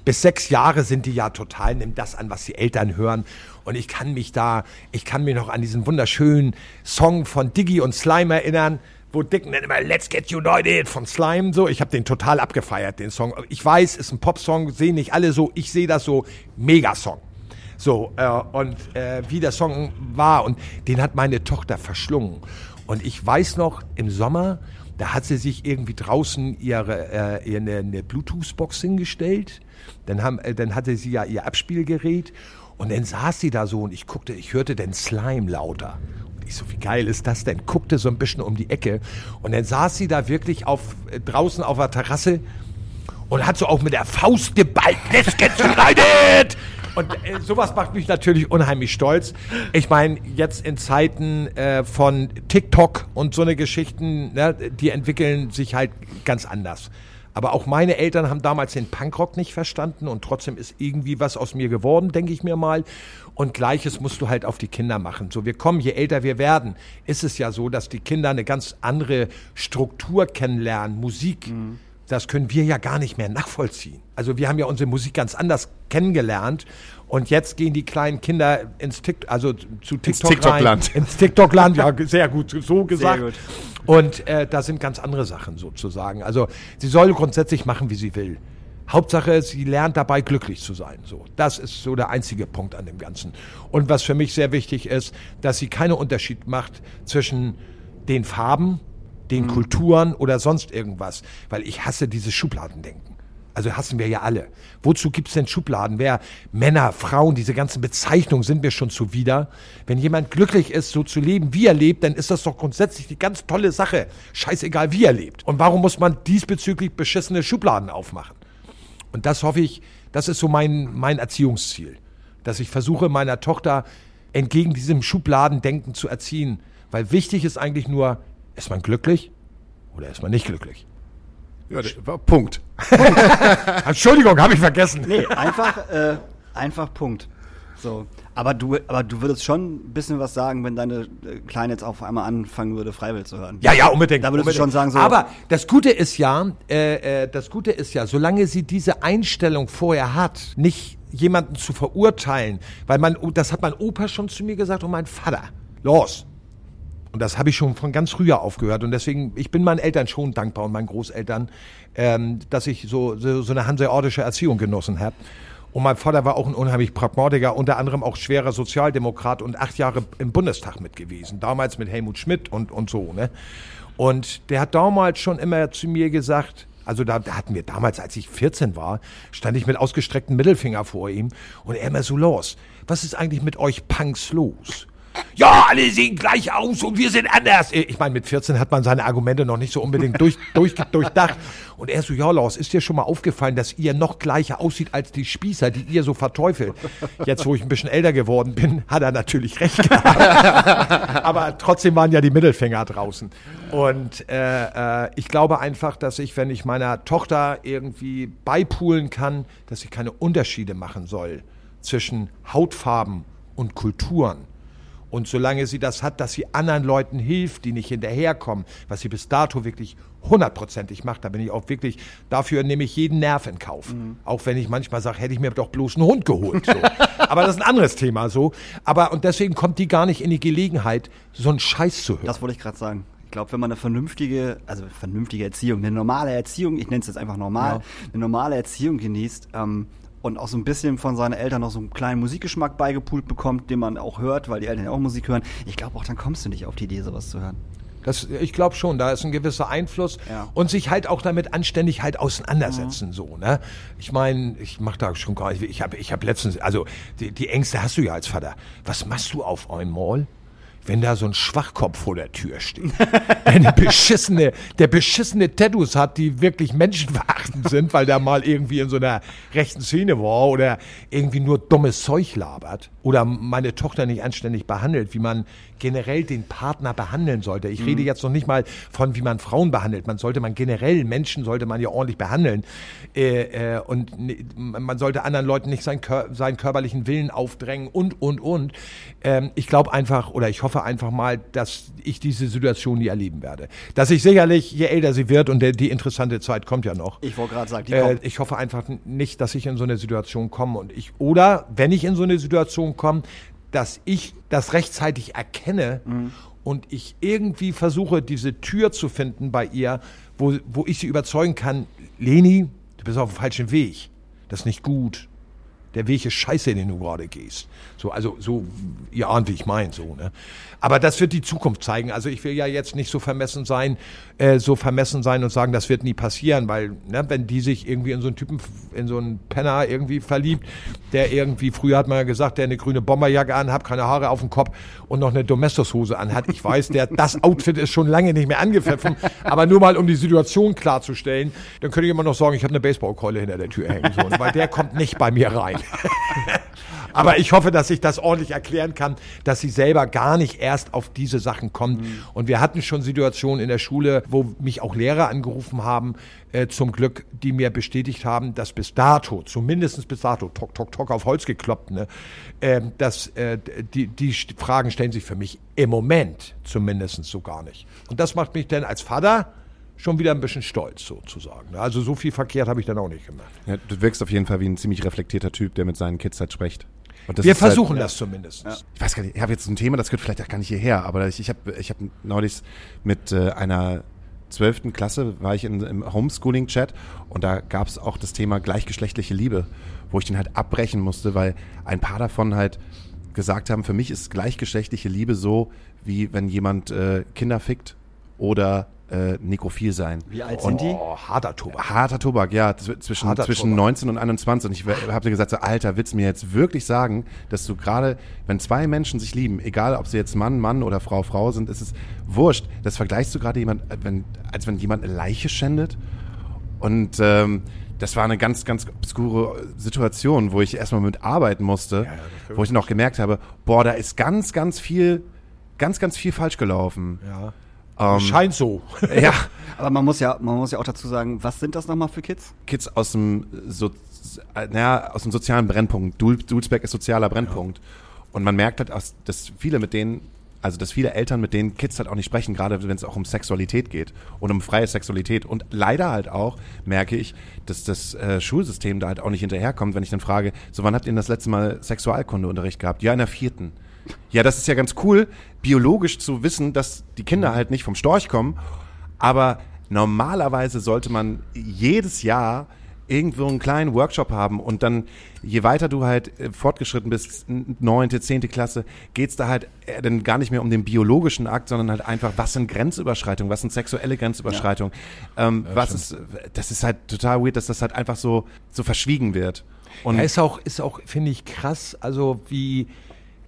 bis sechs Jahre sind die ja total, nimm das an, was die Eltern hören. Und ich kann mich da, ich kann mich noch an diesen wunderschönen Song von Diggy und Slime erinnern, wo Dick nennt immer Let's Get United von Slime so. Ich habe den total abgefeiert, den Song. Ich weiß, ist ein Popsong, sehen nicht alle so. Ich sehe das so, Megasong. So, äh, und äh, wie der Song war, und den hat meine Tochter verschlungen. Und ich weiß noch, im Sommer, da hat sie sich irgendwie draußen ihre, äh, ihr eine, Bluetooth-Box hingestellt. Dann, haben, äh, dann hatte sie ja ihr Abspielgerät. Und dann saß sie da so und ich guckte, ich hörte den Slime lauter. Und ich so, wie geil ist das denn? Guckte so ein bisschen um die Ecke. Und dann saß sie da wirklich auf, äh, draußen auf der Terrasse und hat so auch mit der Faust geballt. Get united! Und äh, sowas macht mich natürlich unheimlich stolz. Ich meine, jetzt in Zeiten äh, von TikTok und so eine Geschichten, ne, die entwickeln sich halt ganz anders. Aber auch meine Eltern haben damals den Punkrock nicht verstanden und trotzdem ist irgendwie was aus mir geworden, denke ich mir mal. Und gleiches musst du halt auf die Kinder machen. So, wir kommen, je älter wir werden, ist es ja so, dass die Kinder eine ganz andere Struktur kennenlernen, Musik. Das können wir ja gar nicht mehr nachvollziehen. Also wir haben ja unsere Musik ganz anders kennengelernt und jetzt gehen die kleinen Kinder ins TikTok, also zu TikTok TikTok-Land. rein. Ins TikTok-Land, ja, sehr gut, so gesagt. gut. Und äh, da sind ganz andere Sachen sozusagen. Also sie soll grundsätzlich machen, wie sie will. Hauptsache, sie lernt dabei glücklich zu sein. So, das ist so der einzige Punkt an dem Ganzen. Und was für mich sehr wichtig ist, dass sie keinen Unterschied macht zwischen den Farben, den Kulturen oder sonst irgendwas, weil ich hasse dieses Schubladendenken. Also hassen wir ja alle. Wozu gibt's denn Schubladen? Wer Männer, Frauen, diese ganzen Bezeichnungen sind mir schon zuwider. Wenn jemand glücklich ist, so zu leben, wie er lebt, dann ist das doch grundsätzlich die ganz tolle Sache. Scheißegal, wie er lebt. Und warum muss man diesbezüglich beschissene Schubladen aufmachen? Und das hoffe ich, das ist so mein, mein Erziehungsziel. Dass ich versuche, meiner Tochter entgegen diesem Schubladendenken zu erziehen. Weil wichtig ist eigentlich nur, ist man glücklich oder ist man nicht glücklich? Ja, war Punkt. Entschuldigung, habe ich vergessen. Nee, einfach, äh, einfach Punkt. So. Aber du, aber du würdest schon ein bisschen was sagen, wenn deine äh, Kleine jetzt auf einmal anfangen würde, Freiwill zu hören. Ja, ja, unbedingt. Da würdest du unbedingt. schon sagen, so- Aber das Gute ist ja, äh, äh, das Gute ist ja, solange sie diese Einstellung vorher hat, nicht jemanden zu verurteilen, weil man, das hat mein Opa schon zu mir gesagt und mein Vater. Los. Und das habe ich schon von ganz früher aufgehört. Und deswegen, ich bin meinen Eltern schon dankbar und meinen Großeltern, ähm, dass ich so, so, so eine hanseatische Erziehung genossen habe. Und mein Vater war auch ein unheimlich Pragmatiker, unter anderem auch schwerer Sozialdemokrat und acht Jahre im Bundestag mit gewesen. Damals mit Helmut Schmidt und, und so, ne? Und der hat damals schon immer zu mir gesagt, also da, da hatten wir damals, als ich 14 war, stand ich mit ausgestrecktem Mittelfinger vor ihm und er immer so los. Was ist eigentlich mit euch Punks los? Ja, alle sehen gleich aus und wir sind anders. Ich meine, mit 14 hat man seine Argumente noch nicht so unbedingt durch, durch, durchdacht. Und er so, ja, Laus, ist dir schon mal aufgefallen, dass ihr noch gleicher aussieht als die Spießer, die ihr so verteufelt? Jetzt, wo ich ein bisschen älter geworden bin, hat er natürlich recht gehabt. Aber trotzdem waren ja die Mittelfinger draußen. Und äh, äh, ich glaube einfach, dass ich, wenn ich meiner Tochter irgendwie beipulen kann, dass sie keine Unterschiede machen soll zwischen Hautfarben und Kulturen. Und solange sie das hat, dass sie anderen Leuten hilft, die nicht hinterherkommen, was sie bis dato wirklich hundertprozentig macht, da bin ich auch wirklich, dafür nehme ich jeden Nerv in Kauf. Auch wenn ich manchmal sage, hätte ich mir doch bloß einen Hund geholt. So. Aber das ist ein anderes Thema so. Aber und deswegen kommt die gar nicht in die Gelegenheit, so einen Scheiß zu hören. Das wollte ich gerade sagen. Ich glaube, wenn man eine vernünftige, also vernünftige Erziehung, eine normale Erziehung, ich nenne es jetzt einfach normal, eine normale Erziehung genießt ähm, und auch so ein bisschen von seinen Eltern noch so einen kleinen Musikgeschmack beigepult bekommt, den man auch hört, weil die Eltern ja auch Musik hören, ich glaube auch, dann kommst du nicht auf die Idee, sowas zu hören. Das, ich glaube schon, da ist ein gewisser Einfluss Ja. und sich halt auch damit anständig halt auseinandersetzen so, ne? Ich meine, ich mache da schon gar nicht, ich habe ich hab letztens, also die, die Ängste hast du ja als Vater. Was machst du auf einmal? Wenn da so ein Schwachkopf vor der Tür steht, eine beschissene, der beschissene Tattoos hat, die wirklich menschenverachtend sind, weil der mal irgendwie in so einer rechten Szene war oder irgendwie nur dummes Zeug labert oder meine Tochter nicht anständig behandelt, wie man generell den Partner behandeln sollte. Ich rede jetzt noch nicht mal von, wie man Frauen behandelt. Man sollte man generell Menschen sollte man ja ordentlich behandeln äh, äh, und man sollte anderen Leuten nicht seinen, Kör seinen körperlichen Willen aufdrängen und und und. Ähm, ich glaube einfach oder ich hoffe einfach mal, dass ich diese Situation nie erleben werde. Dass ich sicherlich, je älter sie wird und der, die interessante Zeit kommt ja noch. Ich wollte gerade sagen, die Äh, kommt. ich hoffe einfach nicht, dass ich in so eine Situation komme und ich oder wenn ich in so eine Situation komme, dass ich das rechtzeitig erkenne und ich irgendwie versuche, diese Tür zu finden bei ihr, wo, wo ich sie überzeugen kann, Leni, du bist auf dem falschen Weg. Das ist nicht gut. Der Weg ist scheiße, den du gerade gehst. So, also, so, ihr ahnt, wie ich meine, so, ne? Aber das wird die Zukunft zeigen. Also, ich will ja jetzt nicht so vermessen sein, äh, so vermessen sein und sagen, das wird nie passieren, weil, ne, wenn die sich irgendwie in so einen Typen, in so einen Penner irgendwie verliebt, der irgendwie, früher hat man ja gesagt, der eine grüne Bomberjacke anhat, keine Haare auf dem Kopf und noch eine Domestos-Hose anhat. Ich weiß, der, das Outfit ist schon lange nicht mehr angepfiffen, aber nur mal, um die Situation klarzustellen, dann könnte ich immer noch sagen, ich habe eine Baseballkeule hinter der Tür hängen, so, weil der kommt nicht bei mir rein. Aber ich hoffe, dass ich das ordentlich erklären kann, dass sie selber gar nicht erst auf diese Sachen kommt. Und wir hatten schon Situationen in der Schule, wo mich auch Lehrer angerufen haben, äh, zum Glück, die mir bestätigt haben, dass bis dato, zumindest bis dato, tok, tok, tok auf Holz gekloppt, ne, ähm, dass äh, die, die Fragen stellen sich für mich im Moment zumindest so gar nicht. Und das macht mich dann als Vater schon wieder ein bisschen stolz sozusagen. Also so viel verkehrt habe ich dann auch nicht gemacht. Ja, du wirkst auf jeden Fall wie ein ziemlich reflektierter Typ, der mit seinen Kids halt spricht. Und das Wir halt- versuchen das zumindest. ich weiß gar nicht, ich habe jetzt ein Thema, das gehört vielleicht auch gar nicht hierher, aber ich, ich habe ich hab neulich mit äh, einer zwölften Klasse war ich in, im Homeschooling-Chat und da gab es auch das Thema gleichgeschlechtliche Liebe, wo ich den halt abbrechen musste, weil ein paar davon halt gesagt haben, für mich ist gleichgeschlechtliche Liebe so, wie wenn jemand äh, Kinder fickt oder äh, nekrophil sein. Wie alt sind die? Oh, harter Tobak. Harter Tobak, ja, zw- zwischen, Harter zwischen Tobak. 19 und 21. Und ich habe dir gesagt, so, Alter, willst du mir jetzt wirklich sagen, dass du gerade, wenn zwei Menschen sich lieben, egal ob sie jetzt Mann, Mann oder Frau, Frau sind, ist es wurscht. Das vergleichst du gerade jemand, äh, wenn, als wenn jemand eine Leiche schändet. Und ähm, das war eine ganz, ganz obskure Situation, wo ich erstmal mit arbeiten musste, wo ich noch gemerkt habe, boah, da ist ganz, ganz viel, ganz, ganz viel falsch gelaufen. Ja. Ähm, Scheint so. ja. Aber man muss ja, man muss ja auch dazu sagen, was sind das nochmal für Kids? Kids aus dem, so, naja, aus dem sozialen Brennpunkt. Dul Dulsberg ist sozialer Brennpunkt. Und man merkt halt, aus- dass viele mit denen, also dass viele Eltern mit denen Kids halt auch nicht sprechen, gerade wenn es auch um Sexualität geht und um freie Sexualität. Und leider halt auch merke ich, dass das äh, Schulsystem da halt auch nicht hinterherkommt, wenn ich dann frage, so wann habt ihr denn das letzte Mal Sexualkundeunterricht gehabt? Ja, in der vierten. Ja, das ist ja ganz cool, biologisch zu wissen, dass die Kinder halt nicht vom Storch kommen. Aber normalerweise sollte man jedes Jahr irgendwo einen kleinen Workshop haben und dann, je weiter du halt äh, fortgeschritten bist, neunte, zehnte Klasse, geht's da halt äh, dann gar nicht mehr um den biologischen Akt, sondern halt einfach, was sind Grenzüberschreitungen, was sind sexuelle Grenzüberschreitungen, ähm, was ist, das ist halt total weird, dass das halt einfach so, so verschwiegen wird. Und Ja, ist auch, ist auch, finde ich, krass, also wie,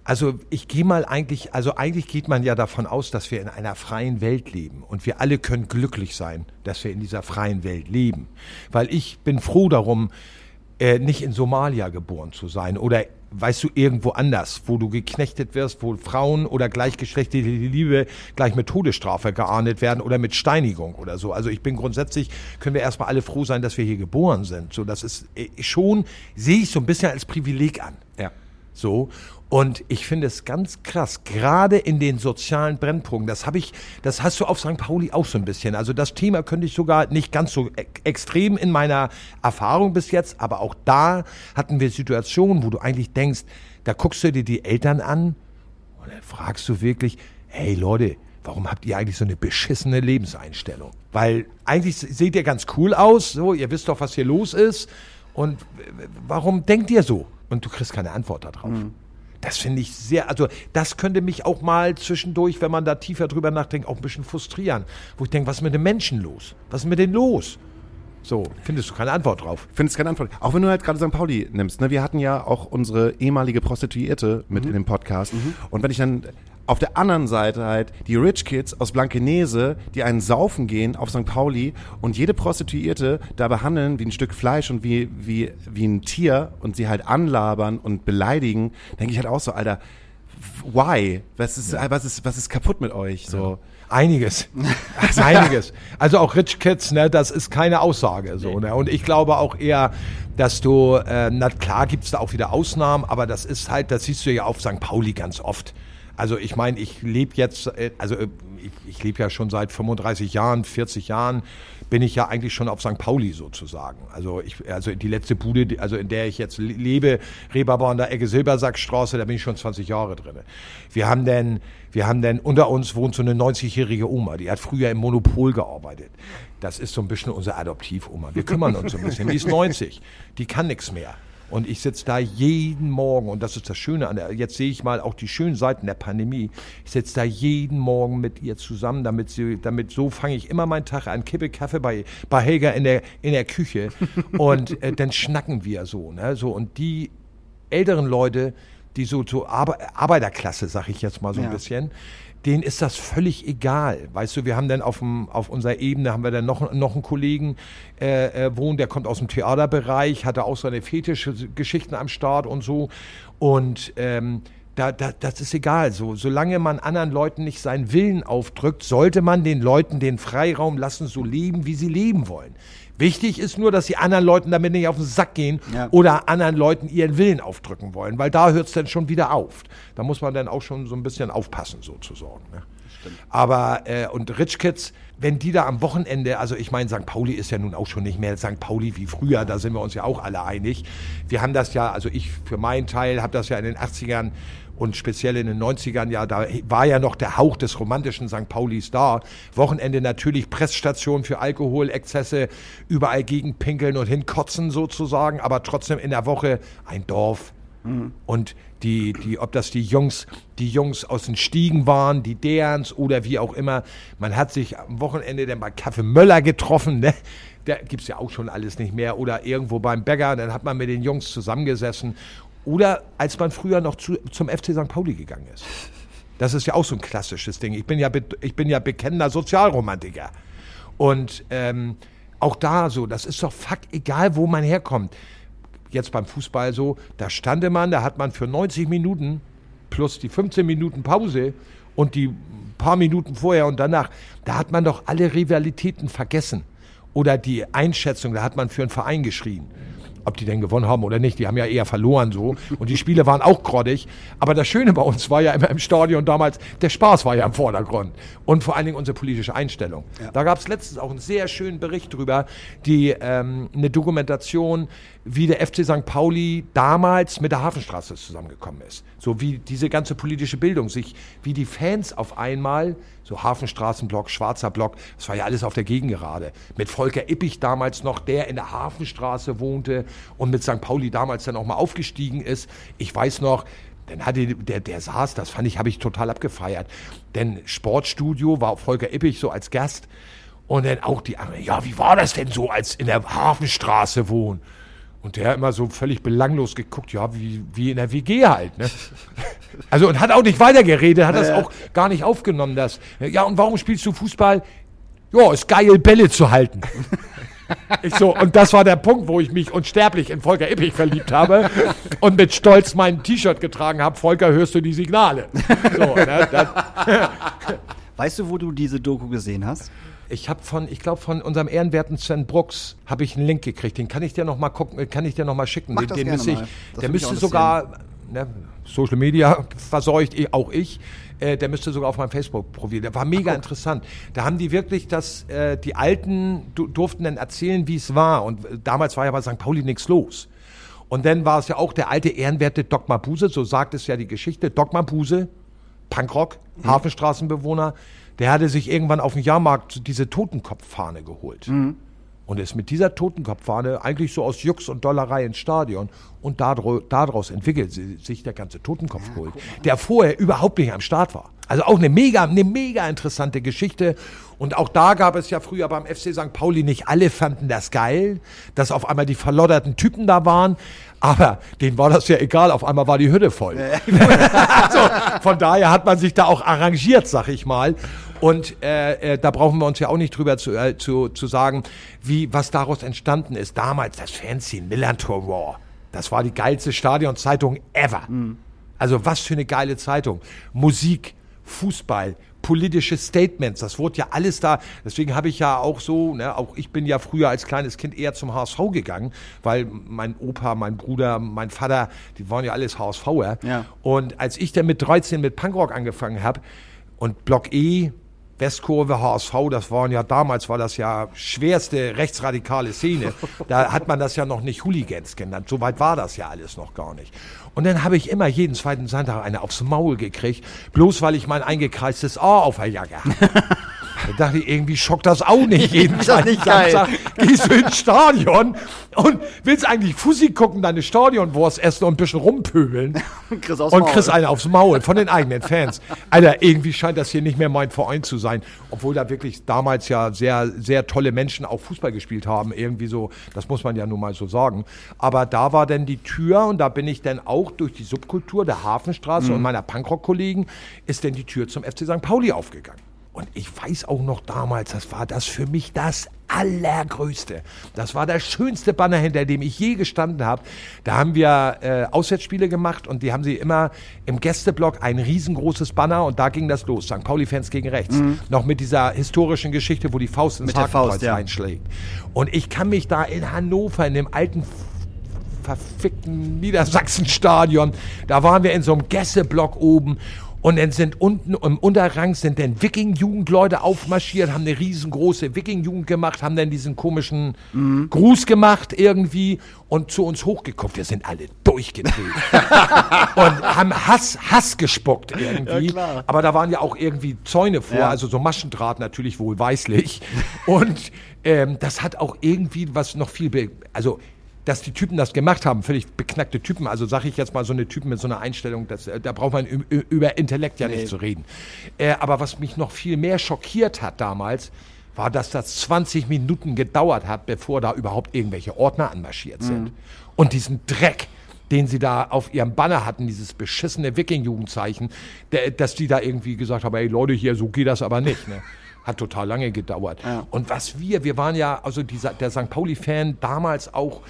also ich gehe mal eigentlich, also eigentlich geht man ja davon aus, dass wir in einer freien Welt leben und wir alle können glücklich sein, dass wir in dieser freien Welt leben. Weil ich bin froh darum, äh, nicht in Somalia geboren zu sein oder weißt du, irgendwo anders, wo du geknechtet wirst, wo Frauen oder gleichgeschlechtliche Liebe gleich mit Todesstrafe geahndet werden oder mit Steinigung oder so. Also ich bin grundsätzlich, können wir erstmal alle froh sein, dass wir hier geboren sind. So, das ist äh, schon, sehe ich so ein bisschen als Privileg an. ja. So. Und ich finde es ganz krass, gerade in den sozialen Brennpunkten, das habe ich, das hast du auf St. Pauli auch so ein bisschen. Also das Thema könnte ich sogar nicht ganz so e extrem in meiner Erfahrung bis jetzt, aber auch da hatten wir Situationen, wo du eigentlich denkst, da guckst du dir die Eltern an und dann fragst du wirklich, hey Leute, warum habt ihr eigentlich so eine beschissene Lebenseinstellung? Weil eigentlich seht ihr ganz cool aus, so, ihr wisst doch, was hier los ist. Und warum denkt ihr so? Und du kriegst keine Antwort darauf. Das finde ich sehr, also das könnte mich auch mal zwischendurch, wenn man da tiefer drüber nachdenkt, auch ein bisschen frustrieren. Wo ich denke, was ist mit den Menschen los? Was ist mit denen los? So, findest du keine Antwort drauf? Findest keine Antwort. Auch wenn du halt gerade St. Pauli nimmst, ne? Wir hatten ja auch unsere ehemalige Prostituierte mit in dem Podcast. Und wenn ich dann auf der anderen Seite halt die Rich Kids aus Blankenese, die einen saufen gehen auf St. Pauli und jede Prostituierte da behandeln wie ein Stück Fleisch und wie, wie, wie ein Tier und sie halt anlabern und beleidigen, denke ich halt auch so, Alter, why? Was ist, was ist, was ist kaputt mit euch? So. Einiges. Einiges. Also auch Rich Kids, ne, das ist keine Aussage. So, ne? Und ich glaube auch eher, dass du, äh, na klar gibt's da auch wieder Ausnahmen, aber das ist halt, das siehst du ja auf St. Pauli ganz oft. Also ich meine, ich lebe jetzt, äh, also äh, ich, ich lebe ja schon seit 35 Jahren, 40 Jahren, bin ich ja eigentlich schon auf St. Pauli sozusagen. Also ich, also die letzte Bude, also in der ich jetzt le- lebe, Reeperbahn an der Ecke Silbersackstraße, da bin ich schon 20 Jahre drin. Wir haben denn, wir haben denn, unter uns wohnt so eine 90-jährige Oma, die hat früher im Monopol gearbeitet. Das ist so ein bisschen unsere Adoptivoma. Wir kümmern uns so ein bisschen. Die ist 90, die kann nichts mehr. Und ich sitze da jeden Morgen, und das ist das Schöne an der, jetzt sehe ich mal auch die schönen Seiten der Pandemie. Ich sitze da jeden Morgen mit ihr zusammen, damit sie, damit so fange ich immer meinen Tag an, kippe Kaffee bei, bei Helga in der, in der Küche und äh, dann schnacken wir so, ne, so, und die älteren Leute, die so, so Arbe Arbeiterklasse, sag ich jetzt mal so ein Ja. bisschen, denen ist das völlig egal. Weißt du, wir haben dann auf, dem, auf unserer Ebene haben wir dann noch, noch einen Kollegen äh, äh, wohnen, der kommt aus dem Theaterbereich, hatte auch seine Fetischgeschichten am Start und so. Und ähm, da, da, das ist egal. So, solange man anderen Leuten nicht seinen Willen aufdrückt, sollte man den Leuten den Freiraum lassen, so leben, wie sie leben wollen. Wichtig ist nur, dass sie anderen Leuten damit nicht auf den Sack gehen Ja. oder anderen Leuten ihren Willen aufdrücken wollen, weil da hört es dann schon wieder auf. Da muss man dann auch schon so ein bisschen aufpassen, sozusagen. Ne? Aber, äh, und Rich Kids, wenn die da am Wochenende, also ich meine, St. Pauli ist ja nun auch schon nicht mehr St. Pauli wie früher, da sind wir uns ja auch alle einig. Wir haben das ja, also ich für meinen Teil habe das ja in den 80ern und speziell in den 90ern, ja, da war ja noch der Hauch des romantischen St. Paulis da. Wochenende natürlich Pressstation für Alkoholexzesse, überall gegenpinkeln und hinkotzen sozusagen, aber trotzdem in der Woche ein Dorf. Und die, die, ob das die Jungs, die Jungs aus den Stiegen waren, die Derns oder wie auch immer. Man hat sich am Wochenende dann bei Kaffee Möller getroffen, ne? Da gibt's ja auch schon alles nicht mehr. Oder irgendwo beim Bäcker, dann hat man mit den Jungs zusammengesessen. Oder als man früher noch zu, zum FC St. Pauli gegangen ist. Das ist ja auch so ein klassisches Ding. Ich bin ja, ich bin ja bekennender Sozialromantiker. Und ähm, auch da so, das ist doch fuck egal, wo man herkommt. Jetzt beim Fußball so, da stande man, da hat man für 90 Minuten plus die 15 Minuten Pause und die paar Minuten vorher und danach, da hat man doch alle Rivalitäten vergessen. Oder die Einschätzung, da hat man für einen Verein geschrien. Ob die denn gewonnen haben oder nicht, die haben ja eher verloren so. Und die Spiele waren auch grottig. Aber das Schöne bei uns war ja immer im Stadion damals, der Spaß war ja im Vordergrund. Und vor allen Dingen unsere politische Einstellung. Da gab es letztens auch einen sehr schönen Bericht drüber, die ähm, eine Dokumentation, wie der FC St. Pauli damals mit der Hafenstraße zusammengekommen ist. So wie diese ganze politische Bildung sich, wie die Fans auf einmal, so Hafenstraßenblock, Schwarzer Block, das war ja alles auf der Gegengerade. Mit Volker Ippich damals noch, der in der Hafenstraße wohnte und mit St. Pauli damals dann auch mal aufgestiegen ist. Ich weiß noch, dann hatte der, der saß, das fand ich, habe ich total abgefeiert. Denn Sportstudio war Volker Ippich so als Gast. Und dann auch die anderen, ja, wie war das denn so, als in der Hafenstraße wohnen? Und der immer so völlig belanglos geguckt, ja, wie, wie in der WG halt, ne? Also, und hat auch nicht weitergeredet, hat das auch gar nicht aufgenommen, das. Ja, und warum spielst du Fußball? Ja, ist geil, Bälle zu halten. Ich so, und das war der Punkt, wo ich mich unsterblich in Volker Ippich verliebt habe und mit Stolz mein T-Shirt getragen habe. Volker, hörst du die Signale? So, ne, Weißt du, wo du diese Doku gesehen hast? Ich habe von, ich glaube von unserem ehrenwerten Sven Brooks habe ich einen Link gekriegt. Den kann ich dir noch mal gucken, kann ich dir noch mal schicken. Mach den den müsste ich, der müsste sogar ne, Social Media verseucht, eh, auch ich. Äh, der müsste sogar auf meinem Facebook-Profil. Der war mega interessant. Da haben die wirklich das, äh, die Alten du, durften dann erzählen, wie es war. Und äh, damals war ja bei St. Pauli nichts los. Und dann war es ja auch der alte ehrenwerte Doc Mabuse, so sagt es ja die Geschichte. Doc Mabuse, Punkrock, Hafenstraßenbewohner, der hatte sich irgendwann auf dem Jahrmarkt diese Totenkopffahne geholt. Und ist mit dieser Totenkopffahne eigentlich so aus Jux und Dollerei ins Stadion. Und daraus entwickelt si- sich der ganze Totenkopfkult, der vorher überhaupt nicht am Start war. Also auch eine mega, eine mega interessante Geschichte. Und auch da gab es ja früher beim FC St. Pauli nicht alle fanden das geil, dass auf einmal die verlodderten Typen da waren. Aber denen war das ja egal, auf einmal war die Hütte voll. also, von daher hat man sich da auch arrangiert, sag ich mal. Und äh, äh, da brauchen wir uns ja auch nicht drüber zu, äh, zu, zu sagen, wie was daraus entstanden ist. Damals das Fanzine Millantor Raw. Das war die geilste Stadionzeitung ever. Also was für eine geile Zeitung. Musik, Fußball, politische Statements, das wurde ja alles da. Deswegen habe ich ja auch so, ne, auch ich bin ja früher als kleines Kind eher zum HSV gegangen, weil mein Opa, mein Bruder, mein Vater, die waren ja alles HSVer. Ja. Und als ich dann mit 13 mit Punkrock angefangen habe und Block E, Westkurve, HSV, das waren ja damals, war das ja schwerste rechtsradikale Szene. Da hat man das ja noch nicht Hooligans genannt. So weit war das ja alles noch gar nicht. Und dann habe ich immer jeden zweiten Sonntag eine aufs Maul gekriegt, bloß weil ich mein eingekreistes A auf der Jacke hatte. Da dachte ich, irgendwie schockt das auch nicht jeden das zweiten nicht geil? Gehst du ins Stadion und willst eigentlich Fussi gucken, deine Stadionwurst essen und ein bisschen rumpöbeln Chris aus und kriegst eine aufs Maul von den eigenen Fans. Alter, irgendwie scheint das hier nicht mehr mein Verein zu sein. Obwohl da wirklich damals ja sehr, sehr tolle Menschen auch Fußball gespielt haben. Irgendwie so, das muss man ja nun mal so sagen. Aber da war dann die Tür und da bin ich dann auch durch die Subkultur der Hafenstraße und meiner Punkrock-Kollegen ist dann die Tür zum FC St. Pauli aufgegangen. Und ich weiß auch noch damals, das war das für mich das Allergrößte. Das war der schönste Banner, hinter dem ich je gestanden habe. Da haben wir äh, Auswärtsspiele gemacht und die haben sie immer im Gästeblock ein riesengroßes Banner und da ging das los. St. Pauli-Fans gegen rechts. Noch mit dieser historischen Geschichte, wo die Faust ins Hakenkreuz Faust, ja. reinschlägt. Und ich kann mich da in Hannover, in dem alten verfickten Niedersachsen-Stadion. Da waren wir in so einem Gässeblock oben Und dann sind unten im Unterrang sind dann Wiking-Jugendleute aufmarschiert, haben eine riesengroße Wiking-Jugend gemacht, haben dann diesen komischen Gruß gemacht irgendwie und zu uns hochgeguckt. Wir sind alle durchgedreht. und haben Hass, Hass gespuckt irgendwie. Aber da waren ja auch irgendwie Zäune vor, Ja. also so Maschendraht natürlich wohlweislich. und ähm, das hat auch irgendwie was noch viel, also dass die Typen das gemacht haben, völlig beknackte Typen. Also sage ich jetzt mal so eine Typen mit so einer Einstellung, das, äh, da braucht man über Intellekt ja nicht zu reden. Äh, aber was mich noch viel mehr schockiert hat damals, war, dass das 20 Minuten gedauert hat, bevor da überhaupt irgendwelche Ordner anmarschiert sind. Und diesen Dreck, den sie da auf ihrem Banner hatten, dieses beschissene Wiking-Jugendzeichen, dass die da irgendwie gesagt haben, ey Leute, hier, so geht das aber nicht. Ne? Hat total lange gedauert. Und was wir, wir waren ja, also dieser, der St. Pauli-Fan damals auch,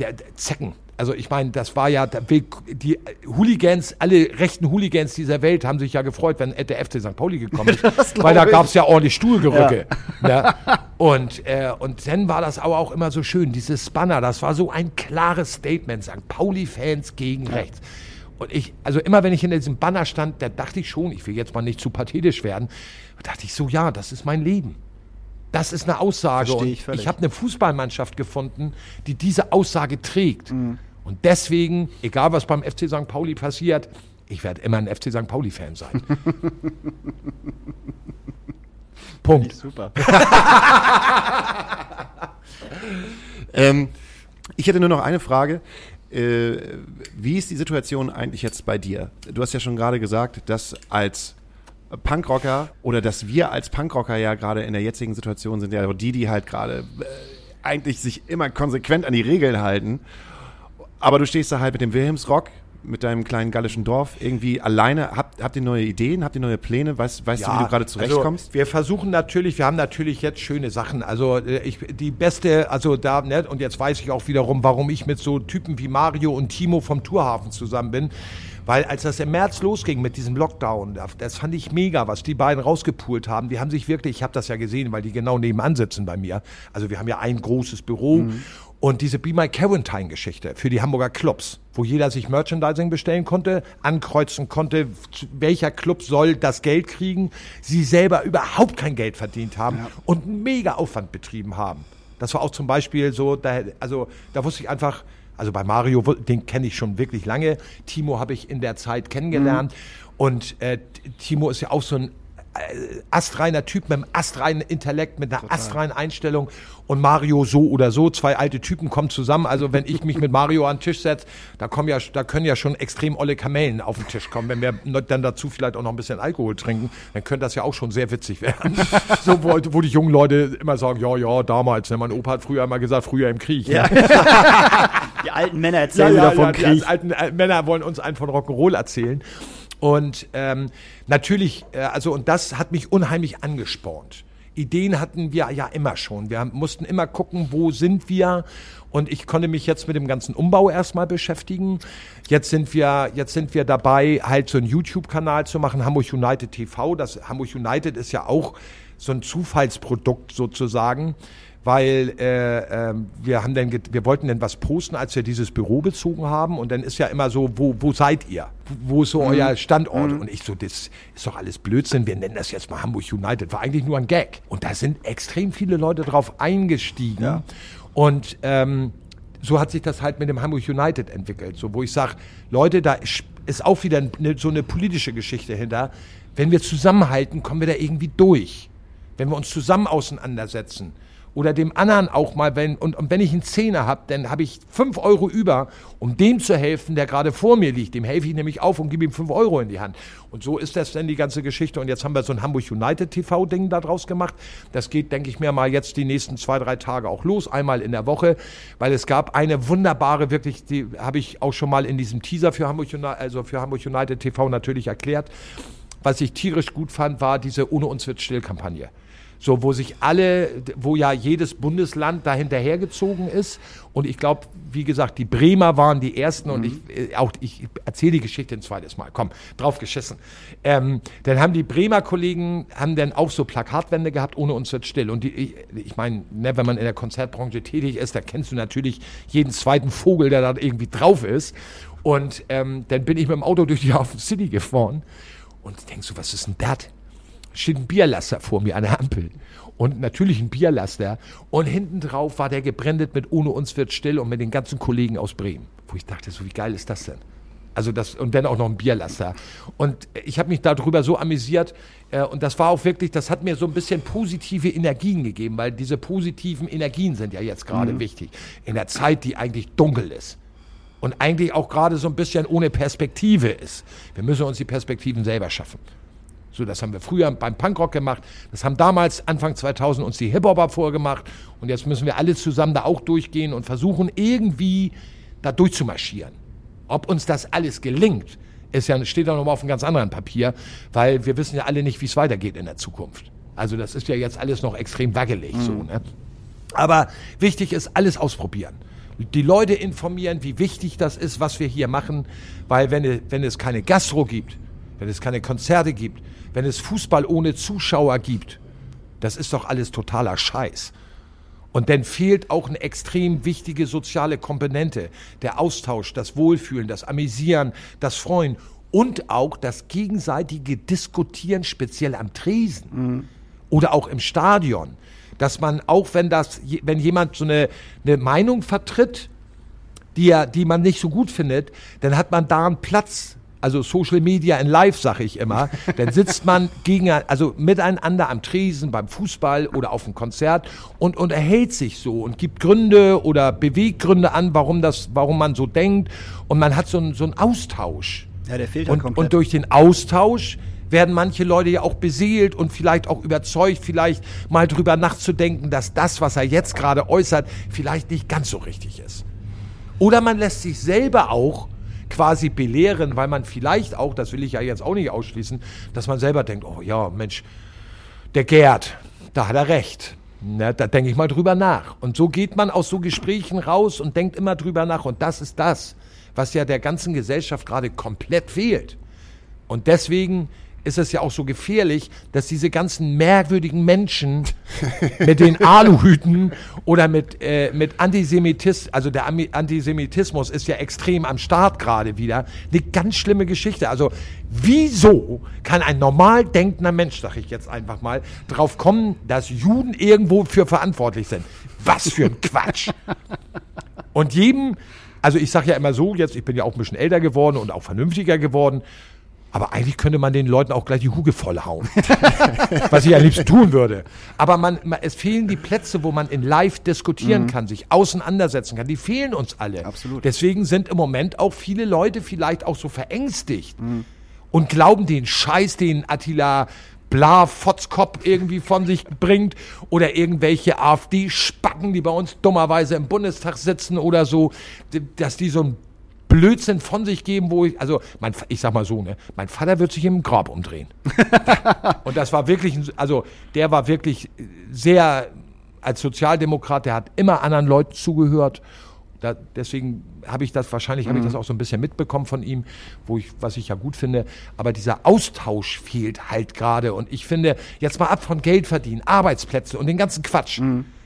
der, der Zecken. Also ich meine, das war ja, die Hooligans, alle rechten Hooligans dieser Welt haben sich ja gefreut, wenn der FC St. Pauli gekommen ist. weil da gab es ja ordentlich Stuhlgerücke. Ne? Und, äh, und dann war das aber auch immer so schön, dieses Banner, das war so ein klares Statement, St. Pauli-Fans gegen rechts. Und ich, also immer wenn ich in diesem Banner stand, da dachte ich schon, ich will jetzt mal nicht zu pathetisch werden, da dachte ich so, ja, das ist mein Leben. Das ist eine Aussage. Versteh und ich völlig. ich habe eine Fußballmannschaft gefunden, die diese Aussage trägt. Mhm. Und deswegen, egal was beim FC St. Pauli passiert, ich werde immer ein FC St. Pauli-Fan sein. Punkt. Super. Ähm, ich hätte nur noch eine Frage. Äh, wie ist die Situation eigentlich jetzt bei dir? Du hast ja schon gerade gesagt, dass als Punkrocker oder dass wir als Punkrocker ja gerade in der jetzigen Situation sind ja die, die halt gerade äh, eigentlich sich immer konsequent an die Regeln halten. Aber du stehst da halt mit dem Wilhelmsrock, mit deinem kleinen gallischen Dorf irgendwie alleine. Habt, habt ihr neue Ideen? Habt ihr neue Pläne? Weißt, weißt du, wie du gerade zurechtkommst? Also wir versuchen natürlich, wir haben natürlich jetzt schöne Sachen. Also äh, ich, die beste, also da, ne, und jetzt weiß ich auch wiederum, warum ich mit so Typen wie Mario und Timo vom Tourhafen zusammen bin. Weil als das im März losging mit diesem Lockdown, das- fand ich mega, was die beiden rausgepult haben. Die haben sich wirklich, ich habe das ja gesehen, weil die genau nebenan sitzen bei mir. Also wir haben ja ein großes Büro. Und diese Be My Quarantine-Geschichte für die Hamburger Clubs, wo jeder sich Merchandising bestellen konnte, ankreuzen konnte, welcher Club soll das Geld kriegen, sie selber überhaupt kein Geld verdient haben und einen mega Aufwand betrieben haben. Das war auch zum Beispiel so, da, also da wusste ich einfach, also bei Mario, den kenne ich schon wirklich lange. Timo habe ich in der Zeit kennengelernt. Und äh, Timo ist ja auch so ein astreiner Typ mit einem astreinen Intellekt, mit einer astreinen Einstellung. Und Mario so oder so, zwei alte Typen kommen zusammen. Also wenn ich mich mit Mario an den Tisch setze, da, kommen ja, da können ja schon extrem olle Kamellen auf den Tisch kommen. Wenn wir dann dazu vielleicht auch noch ein bisschen Alkohol trinken, dann könnte das ja auch schon sehr witzig werden. so, wo, wo die jungen Leute immer sagen, ja, ja, damals. Ne? Mein Opa hat früher immer gesagt, früher im Krieg. Ne? Die alten Männer erzählen wieder vom die Krieg. alten äh, Männer wollen uns einen von Rock'n'Roll erzählen. Und ähm, natürlich, äh, also und das hat mich unheimlich angespornt. Ideen hatten wir ja immer schon. Wir mussten immer gucken, wo sind wir. Und ich konnte mich jetzt mit dem ganzen Umbau erstmal beschäftigen. Jetzt sind wir, jetzt sind wir dabei, halt so einen YouTube-Kanal zu machen, Hamburg United TV. Das Hamburg United ist ja auch so ein Zufallsprodukt sozusagen weil äh, ähm, wir haben dann get- wir wollten dann was posten, als wir dieses Büro bezogen haben. Und dann ist ja immer so, wo, wo seid ihr? Wo ist so euer Standort? Und ich so, das ist doch alles Blödsinn, wir nennen das jetzt mal Hamburg United, war eigentlich nur ein Gag. Und da sind extrem viele Leute drauf eingestiegen. Und ähm, so hat sich das halt mit dem Hamburg United entwickelt, so wo ich sage, Leute, da ist- ist auch wieder eine, so eine politische Geschichte hinter. Wenn wir zusammenhalten, kommen wir da irgendwie durch. Wenn wir uns zusammen auseinandersetzen oder dem anderen auch mal, wenn, und, und wenn ich einen Zehner habe, dann habe ich fünf Euro über, um dem zu helfen, der gerade vor mir liegt. Dem helfe ich nämlich auf und gebe ihm fünf Euro in die Hand. Und so ist das dann die ganze Geschichte. Und jetzt haben wir so ein Hamburg United TV-Ding da draus gemacht. Das geht, denke ich mir mal, jetzt die nächsten zwei, drei Tage auch los, einmal in der Woche, weil es gab eine wunderbare, wirklich, die habe ich auch schon mal in diesem Teaser für Hamburg, also für Hamburg United TV natürlich erklärt. Was ich tierisch gut fand, war diese Ohne uns wird still Kampagne. So, wo sich alle, wo ja jedes Bundesland da hinterhergezogen ist. Und ich glaube, wie gesagt, die Bremer waren die ersten und ich, äh, auch, ich erzähle die Geschichte ein zweites Mal. Komm, drauf geschissen. Ähm, dann haben die Bremer Kollegen, haben dann auch so Plakatwände gehabt, ohne uns wird still. Und die, ich, ich meine, ne, wenn man in der Konzertbranche tätig ist, da kennst du natürlich jeden zweiten Vogel, der da irgendwie drauf ist. Und ähm, dann bin ich mit dem Auto durch die Hafen City gefahren. Und ich denk so, was ist denn das? Steht ein Bierlaster vor mir an der Ampel. Und natürlich ein Bierlaster. Und hinten drauf war der gebrandet mit Ohne uns wird still und mit den ganzen Kollegen aus Bremen. Wo ich dachte, so wie geil ist das denn? Also das, und dann auch noch ein Bierlaster. Und ich habe mich darüber so amüsiert. Äh, und das war auch wirklich, das hat mir so ein bisschen positive Energien gegeben, weil diese positiven Energien sind ja jetzt gerade wichtig. In der Zeit, die eigentlich dunkel ist. Und eigentlich auch gerade so ein bisschen ohne Perspektive ist. Wir müssen uns die Perspektiven selber schaffen. So, das haben wir früher beim Punkrock gemacht. Das haben damals, Anfang 2000, uns die Hip-Hopper vorgemacht. Und jetzt müssen wir alle zusammen da auch durchgehen und versuchen, irgendwie da durchzumarschieren. Ob uns das alles gelingt, ist ja, steht ja nochmal auf einem ganz anderen Papier, weil wir wissen ja alle nicht, wie es weitergeht in der Zukunft. Also das ist ja jetzt alles noch extrem wackelig. So, ne? Aber wichtig ist, alles ausprobieren. Die Leute informieren, wie wichtig das ist, was wir hier machen, weil wenn, wenn es keine Gastro gibt, wenn es keine Konzerte gibt, wenn es Fußball ohne Zuschauer gibt, das ist doch alles totaler Scheiß. Und dann fehlt auch eine extrem wichtige soziale Komponente. Der Austausch, das Wohlfühlen, das Amüsieren, das Freuen und auch das gegenseitige Diskutieren, speziell am Tresen oder auch im Stadion. Dass man auch, wenn das, wenn jemand so eine, eine Meinung vertritt, die, er, die man nicht so gut findet, dann hat man da einen Platz. Also Social Media in Live, sage ich immer. Dann sitzt man gegen, also miteinander am Tresen, beim Fußball oder auf dem Konzert und unterhält sich so und gibt Gründe oder Beweggründe an, warum das, warum man so denkt. Und man hat so einen, so einen Austausch. Ja, der fehlt Und, komplett. und durch den Austausch werden manche Leute ja auch beseelt und vielleicht auch überzeugt, vielleicht mal drüber nachzudenken, dass das, was er jetzt gerade äußert, vielleicht nicht ganz so richtig ist. Oder man lässt sich selber auch quasi belehren, weil man vielleicht auch, das will ich ja jetzt auch nicht ausschließen, dass man selber denkt, oh ja, Mensch, der Gerd, da hat er recht. Ne, da denke ich mal drüber nach. Und so geht man aus so Gesprächen raus und denkt immer drüber nach. Und das ist das, was ja der ganzen Gesellschaft gerade komplett fehlt. Und deswegen ist es ja auch so gefährlich, dass diese ganzen merkwürdigen Menschen mit den Aluhüten oder mit, äh, mit Antisemitismus, also der Antisemitismus ist ja extrem am Start gerade wieder. Eine ganz schlimme Geschichte. Also wieso kann ein normal denkender Mensch, sag ich jetzt einfach mal, drauf kommen, dass Juden irgendwo für verantwortlich sind? Was für ein Quatsch. Und jedem, also ich sage ja immer so, jetzt, ich bin ja auch ein bisschen älter geworden und auch vernünftiger geworden, aber eigentlich könnte man den Leuten auch gleich die Huge vollhauen. Was ich am liebsten tun würde. Aber man, man, es fehlen die Plätze, wo man in live diskutieren kann, sich auseinandersetzen kann. Die fehlen uns alle. Absolut. Deswegen sind im Moment auch viele Leute vielleicht auch so verängstigt und glauben den Scheiß, den Attila Bla Fotzkopf irgendwie von sich bringt oder irgendwelche AfD-Spacken, die bei uns dummerweise im Bundestag sitzen oder so, dass die so ein Blödsinn von sich geben, wo ich, also mein, ich sag mal so, ne, mein Vater wird sich im Grab umdrehen. Und das war wirklich, also der war wirklich sehr, als Sozialdemokrat, der hat immer anderen Leuten zugehört. Da, deswegen habe ich das wahrscheinlich habe ich das auch so ein bisschen mitbekommen von ihm, wo ich was ich ja gut finde. Aber dieser Austausch fehlt halt gerade und ich finde jetzt mal ab von Geld verdienen, Arbeitsplätze und den ganzen Quatsch.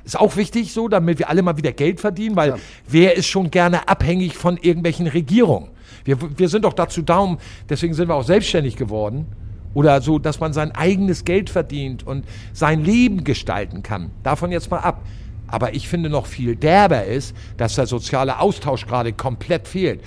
Ist auch wichtig so, damit wir alle mal wieder Geld verdienen, weil wer ist schon gerne abhängig von irgendwelchen Regierungen? Wir, wir sind doch dazu da, um, deswegen sind wir auch selbstständig geworden. Oder so, dass man sein eigenes Geld verdient und sein Leben gestalten kann. Davon jetzt mal ab. Aber ich finde noch viel derber ist, dass der soziale Austausch gerade komplett fehlt.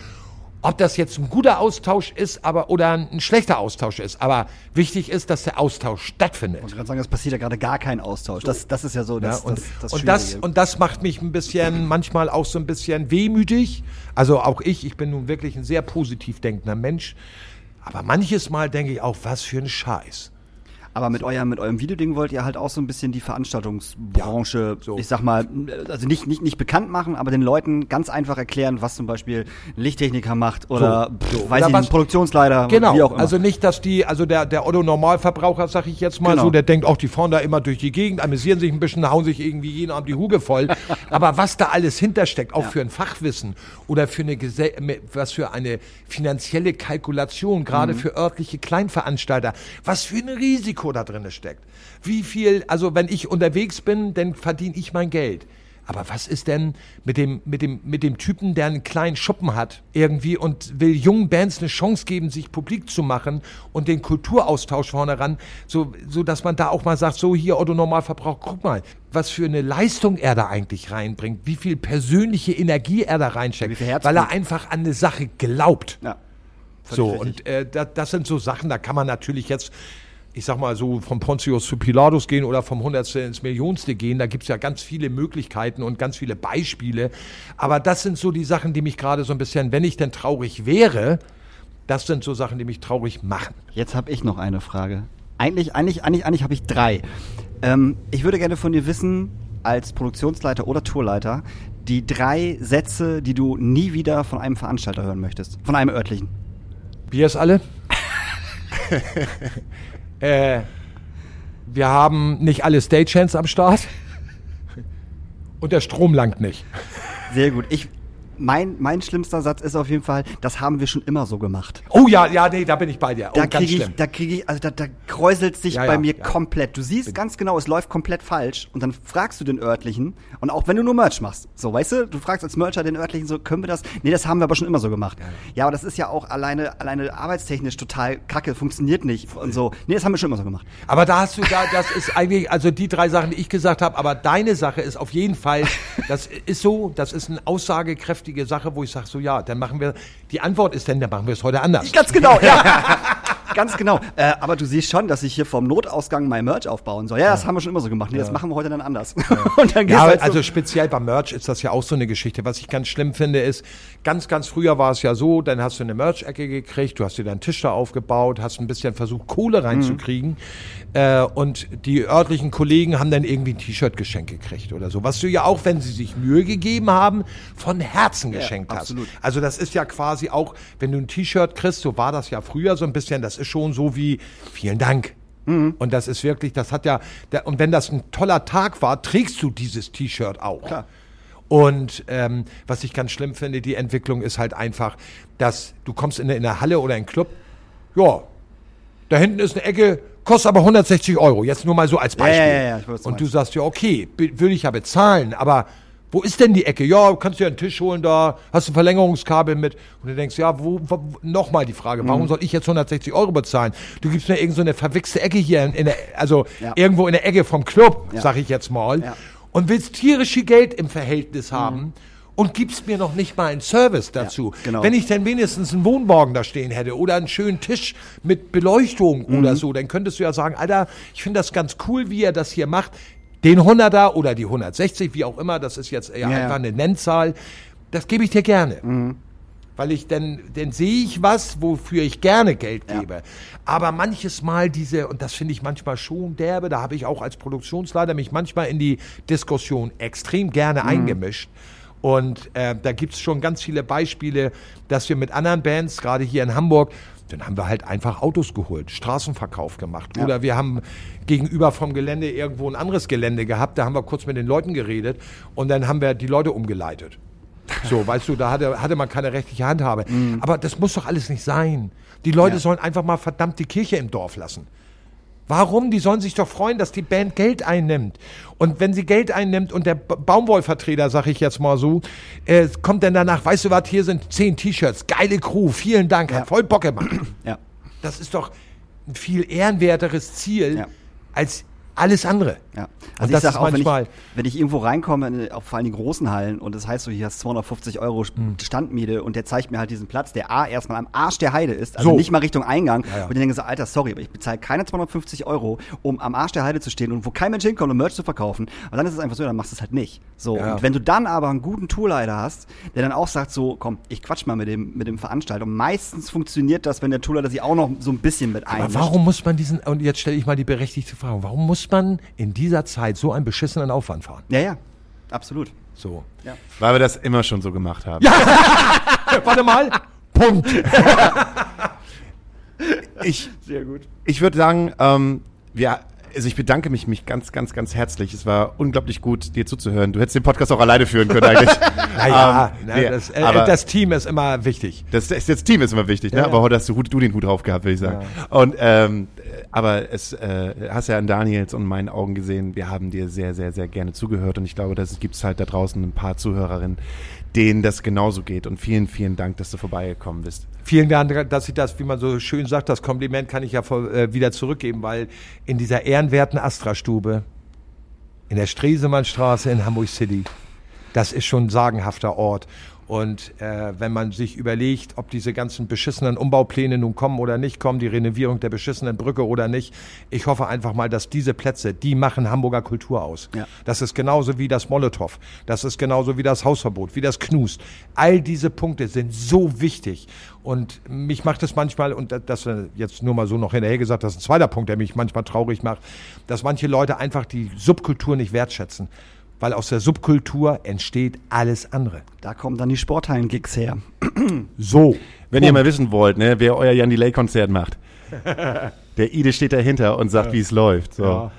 Ob das jetzt ein guter Austausch ist, aber oder ein schlechter Austausch ist, aber wichtig ist, dass der Austausch stattfindet. Ich kann sagen, es passiert ja gerade gar kein Austausch. Das, das ist ja so das, Ja, und, das, das, und, das, und das macht mich ein bisschen, manchmal auch so ein bisschen wehmütig. Also auch ich, ich bin nun wirklich ein sehr positiv denkender Mensch. Aber manches Mal denke ich auch, was für ein Scheiß. Aber mit eurem, mit eurem Videoding wollt ihr halt auch so ein bisschen die Veranstaltungsbranche, Ja, so. ich sag mal, also nicht, nicht, nicht bekannt machen, aber den Leuten ganz einfach erklären, was zum Beispiel ein Lichttechniker macht oder, So, so. weiß Oder ich, ein Produktionsleiter, Genau, wie auch immer. also nicht, dass die, also der, der Otto-Normalverbraucher, sag ich jetzt mal Genau. so, der denkt auch, die fahren da immer durch die Gegend, amüsieren sich ein bisschen, hauen sich irgendwie jeden Abend die Huge voll. Aber was da alles hintersteckt, auch für ein Fachwissen oder für eine, was für eine finanzielle Kalkulation, gerade Mhm. für örtliche Kleinveranstalter, was für ein Risiko da drin steckt. Wie viel, also wenn ich unterwegs bin, dann verdiene ich mein Geld. Aber was ist denn mit dem, mit dem, mit dem Typen, der einen kleinen Schuppen hat irgendwie und will jungen Bands eine Chance geben, sich publik zu machen und den Kulturaustausch vorne ran, so, so dass man da auch mal sagt, so hier Otto Normalverbrauch, guck mal, was für eine Leistung er da eigentlich reinbringt, wie viel persönliche Energie er da reinsteckt, weil er einfach an eine Sache glaubt. Ja. So, und äh, das, das sind so Sachen, da kann man natürlich jetzt, ich sag mal so, vom Pontius zu Pilatus gehen oder vom Hundertste ins Millionste gehen. Da gibt's ja ganz viele Möglichkeiten und ganz viele Beispiele. Aber das sind so die Sachen, die mich gerade so ein bisschen, wenn ich denn traurig wäre, das sind so Sachen, die mich traurig machen. Jetzt habe ich noch eine Frage. Eigentlich, eigentlich, eigentlich, eigentlich habe ich drei. Ähm, ich würde gerne von dir wissen, als Produktionsleiter oder Tourleiter, die drei Sätze, die du nie wieder von einem Veranstalter hören möchtest. Von einem örtlichen. Wir es alle? äh, wir haben nicht alle Stagehands am Start. Und der Strom langt nicht. Sehr gut. Ich, mein, mein schlimmster Satz ist auf jeden Fall, das haben wir schon immer so gemacht. Oh ja, ja, nee, da bin ich bei dir. Oh, Da kriege ich, da kriege ich, also da, da kräuselt sich Ja, bei ja, mir ja. komplett. Du siehst ganz genau, es läuft komplett falsch und dann fragst du den örtlichen und auch wenn du nur Merch machst, so weißt du, du fragst als Mercher den örtlichen so, können wir das? Nee, das haben wir aber schon immer so gemacht. Ja, aber das ist ja auch alleine, alleine arbeitstechnisch total kacke, funktioniert nicht und so. Nee, das haben wir schon immer so gemacht. Aber da hast du, da, das ist eigentlich, also die drei Sachen, die ich gesagt habe, aber deine Sache ist auf jeden Fall, das ist so, das ist eine aussagekräftige Sache, wo ich sage, so ja, dann machen wir, die Antwort ist dann, dann machen wir es heute anders. Ganz genau, ja. Ganz genau. Äh, aber du siehst schon, dass ich hier vom Notausgang mein Merch aufbauen soll. Ja, das haben wir schon immer so gemacht. Nee, das machen wir heute dann anders. und dann geht's Ja, halt so. also speziell beim Merch ist das ja auch so eine Geschichte. Was ich ganz schlimm finde, ist, ganz, ganz früher war es ja so, dann hast du eine Merch-Ecke gekriegt, du hast dir deinen Tisch da aufgebaut, hast ein bisschen versucht, Kohle reinzukriegen. Äh, und die örtlichen Kollegen haben dann irgendwie ein T-Shirt geschenkt gekriegt oder so. Was du ja auch, wenn sie sich Mühe gegeben haben, von Herzen geschenkt hast. absolut. Also das ist ja quasi auch, wenn du ein T-Shirt kriegst, so war das ja früher so ein bisschen, das ist schon so wie, vielen Dank. Und das ist wirklich, das hat ja, der, und wenn das ein toller Tag war, trägst du dieses T-Shirt auch. Klar. Und ähm, was ich ganz schlimm finde, die Entwicklung ist halt einfach, dass du kommst in eine, in eine Halle oder in einen Club, ja, da hinten ist eine Ecke, kostet aber 160 Euro. Jetzt nur mal so als Beispiel. ja, ja, ja, und du sagst ja, okay, will ich ja bezahlen, aber wo ist denn die Ecke? Ja, kannst dir einen Tisch holen, da hast du ein Verlängerungskabel mit. Und du denkst, ja, wo, wo nochmal die Frage, Mhm. warum soll ich jetzt 160 Euro bezahlen? Du gibst mir irgend so eine verwichste Ecke hier, in, in der, also Ja. irgendwo in der Ecke vom Club, Ja. sag ich jetzt mal, Ja. und willst tierisch viel Geld im Verhältnis haben. Und gibst mir noch nicht mal einen Service dazu. genau. Wenn ich denn wenigstens einen Wohnwagen da stehen hätte oder einen schönen Tisch mit Beleuchtung oder so, dann könntest du ja sagen, Alter, ich finde das ganz cool, wie er das hier macht. Den 100er oder die 160, wie auch immer, das ist jetzt eher Ja, ja. einfach eine Nennzahl, das gebe ich dir gerne. Weil ich dann, dann sehe ich was, wofür ich gerne Geld Ja. gebe. Aber manches Mal diese, und das finde ich manchmal schon derbe, da habe ich auch als Produktionsleiter mich manchmal in die Diskussion extrem gerne Mhm. eingemischt. Und äh, da gibt's schon ganz viele Beispiele, dass wir mit anderen Bands, gerade hier in Hamburg, dann haben wir halt einfach Autos geholt, Straßenverkauf gemacht. Ja. Oder wir haben gegenüber vom Gelände irgendwo ein anderes Gelände gehabt, da haben wir kurz mit den Leuten geredet und dann haben wir die Leute umgeleitet. So, weißt du, da hatte, hatte man keine rechtliche Handhabe. Aber das muss doch alles nicht sein. Die Leute Ja. sollen einfach mal verdammt die Kirche im Dorf lassen. Warum? Die sollen sich doch freuen, dass die Band Geld einnimmt. Und wenn sie Geld einnimmt und der Baumwollvertreter, sag ich jetzt mal so, äh, kommt dann danach, weißt du was, hier sind zehn T-Shirts, geile Crew, vielen Dank, Ja. hat voll Bock gemacht. ja. Das ist doch ein viel ehrenwerteres Ziel Ja. als alles andere. Ja. Und Also das ich sag ist auch, wenn ich, wenn ich irgendwo reinkomme, in, auf vor allem die großen Hallen, und das heißt so, hier hast 250 Euro Hm. Standmiete und der zeigt mir halt diesen Platz, der A erstmal am Arsch der Heide ist, also So. nicht mal Richtung Eingang. ja. Und ich denke so, Alter, sorry, aber ich bezahle keine 250 Euro, um am Arsch der Heide zu stehen und wo kein Mensch hinkommt, um Merch zu verkaufen. Und dann ist es einfach so, dann machst du es halt nicht. So. Ja. Und wenn du dann aber einen guten Tourleiter hast, der dann auch sagt so, komm, ich quatsch mal mit dem, mit dem Veranstalter. Und meistens funktioniert das, wenn der Tourleiter sich auch noch so ein bisschen mit Aber einmischt. warum muss man diesen, und jetzt stelle ich mal die berechtigte Frage, warum muss man in dieser Zeit so einen beschissenen Aufwand fahren? Ja, ja. Absolut. So. Weil wir das immer schon so gemacht haben. Warte mal. Punkt. Ich, Sehr gut. ich würde sagen, ähm, wir also ich bedanke mich, mich ganz, ganz, ganz herzlich. Es war unglaublich gut, dir zuzuhören. Du hättest den Podcast auch alleine führen können eigentlich. Naja, Ähm, na, nee, das, äh, aber- das Team ist immer wichtig. Das, das, das Team ist immer wichtig, ne? aber heute hast du, du den Hut drauf gehabt, würde ich sagen. Und ähm, aber es äh, hast ja an Daniels und meinen Augen gesehen, wir haben dir sehr, sehr, sehr gerne zugehört und ich glaube, dass es gibt halt da draußen ein paar Zuhörerinnen, denen das genauso geht. Und vielen, vielen Dank, dass du vorbeigekommen bist. Vielen Dank, dass ich das, wie man so schön sagt, das Kompliment kann ich ja äh, wieder zurückgeben, weil in dieser ehrenwerten Astra-Stube in der Stresemannstraße in Hamburg City, das ist schon ein sagenhafter Ort. Und äh, wenn man sich überlegt, ob diese ganzen beschissenen Umbaupläne nun kommen oder nicht kommen, die Renovierung der beschissenen Brücke oder nicht, ich hoffe einfach mal, dass diese Plätze, die machen Hamburger Kultur aus. Ja. Das ist genauso wie das Molotow, das ist genauso wie das Hausverbot, wie das Knust. All diese Punkte sind so wichtig. Und mich macht es manchmal, und das- äh, jetzt nur mal so noch hinterher gesagt, das ist ein zweiter Punkt, der mich manchmal traurig macht, dass manche Leute einfach die Subkultur nicht wertschätzen. Weil aus der Subkultur entsteht alles andere. Da kommen dann die Sporthallen-Gigs her. So. Wenn ihr mal wissen wollt, ne, wer euer Jan Delay-Konzert macht. Der Ide steht dahinter und sagt, wie es läuft. So. Ja.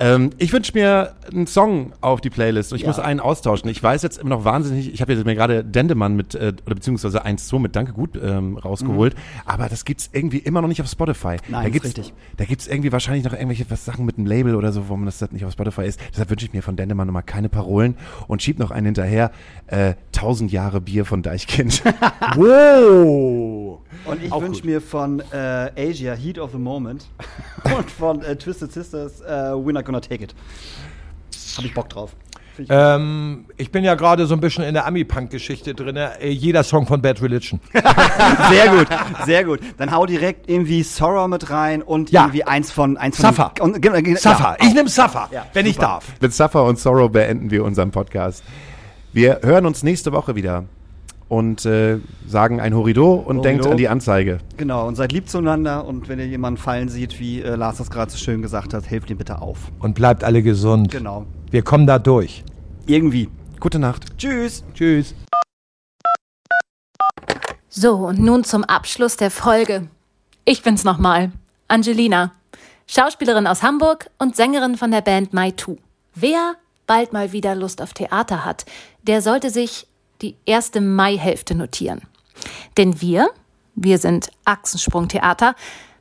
Ähm, ich wünsche mir einen Song auf die Playlist und ich Ja. muss einen austauschen. Ich weiß jetzt immer noch wahnsinnig, ich habe jetzt mir gerade Dendemann mit, äh, oder beziehungsweise 1-2 mit Danke gut ähm, rausgeholt, aber das gibt's irgendwie immer noch nicht auf Spotify. Nein, da ist gibt's, richtig. Da gibt's irgendwie wahrscheinlich noch irgendwelche was Sachen mit einem Label oder so, wo man das nicht auf Spotify ist. Deshalb wünsche ich mir von Dendemann nochmal keine Parolen und schieb noch einen hinterher. Äh, 1000 Jahre Bier von Deichkind. Wow. Und ich wünsche mir von äh, Asia Heat of the Moment und von äh, Twisted Sisters äh, Not Gonna Take It. Hab ich Bock drauf. Ich Ähm, ich bin ja gerade so ein bisschen in der Ami-Punk-Geschichte drin. Äh, jeder Song von Bad Religion. Sehr gut, sehr gut. Dann hau direkt irgendwie Sorrow mit rein und Ja. irgendwie eins von eins von Safa. Und, genau, genau, Safa. Ja. Ich nehme Safa, Ja, wenn ich super. darf. Mit Suffer und Sorrow beenden wir unseren Podcast. Wir hören uns nächste Woche wieder und äh, sagen ein Horido und Horido. denkt an die Anzeige. Genau, und seid lieb zueinander und wenn ihr jemanden fallen seht, wie äh, Lars das gerade so schön gesagt hat, helft ihm bitte auf. Und bleibt alle gesund. Genau. Wir kommen da durch. Irgendwie. Gute Nacht. Tschüss. Tschüss. So, und nun zum Abschluss der Folge. Ich bin's nochmal, Angelina, Schauspielerin aus Hamburg und Sängerin von der Band My Two. Wer bald mal wieder Lust auf Theater hat, der sollte sich die erste Maihälfte notieren. Denn wir, wir sind Achsensprung-Theater,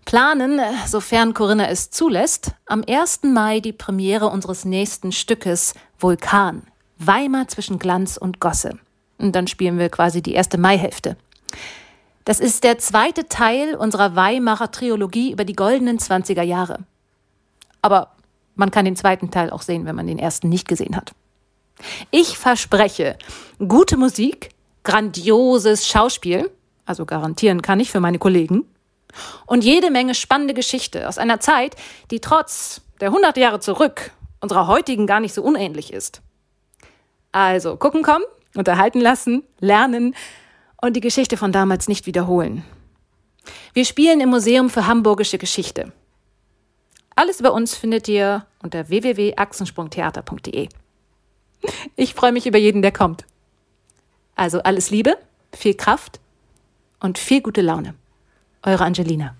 planen, sofern Corinna es zulässt, am 1. Mai die Premiere unseres nächsten Stückes Vulkan, Weimar zwischen Glanz und Gosse. Und dann spielen wir quasi die erste Maihälfte. Das ist der zweite Teil unserer Weimarer Trilogie über die goldenen 20er Jahre. Aber man kann den zweiten Teil auch sehen, wenn man den ersten nicht gesehen hat. Ich verspreche gute Musik, grandioses Schauspiel, also garantieren kann ich für meine Kollegen, und jede Menge spannende Geschichte aus einer Zeit, die trotz der 100 Jahre zurück unserer heutigen gar nicht so unähnlich ist. Also gucken kommen, unterhalten lassen, lernen und die Geschichte von damals nicht wiederholen. Wir spielen im Museum für Hamburgische Geschichte. Alles über uns findet ihr unter www.achsensprungtheater.de. Ich freue mich über jeden, der kommt. Also alles Liebe, viel Kraft und viel gute Laune. Eure Angelina.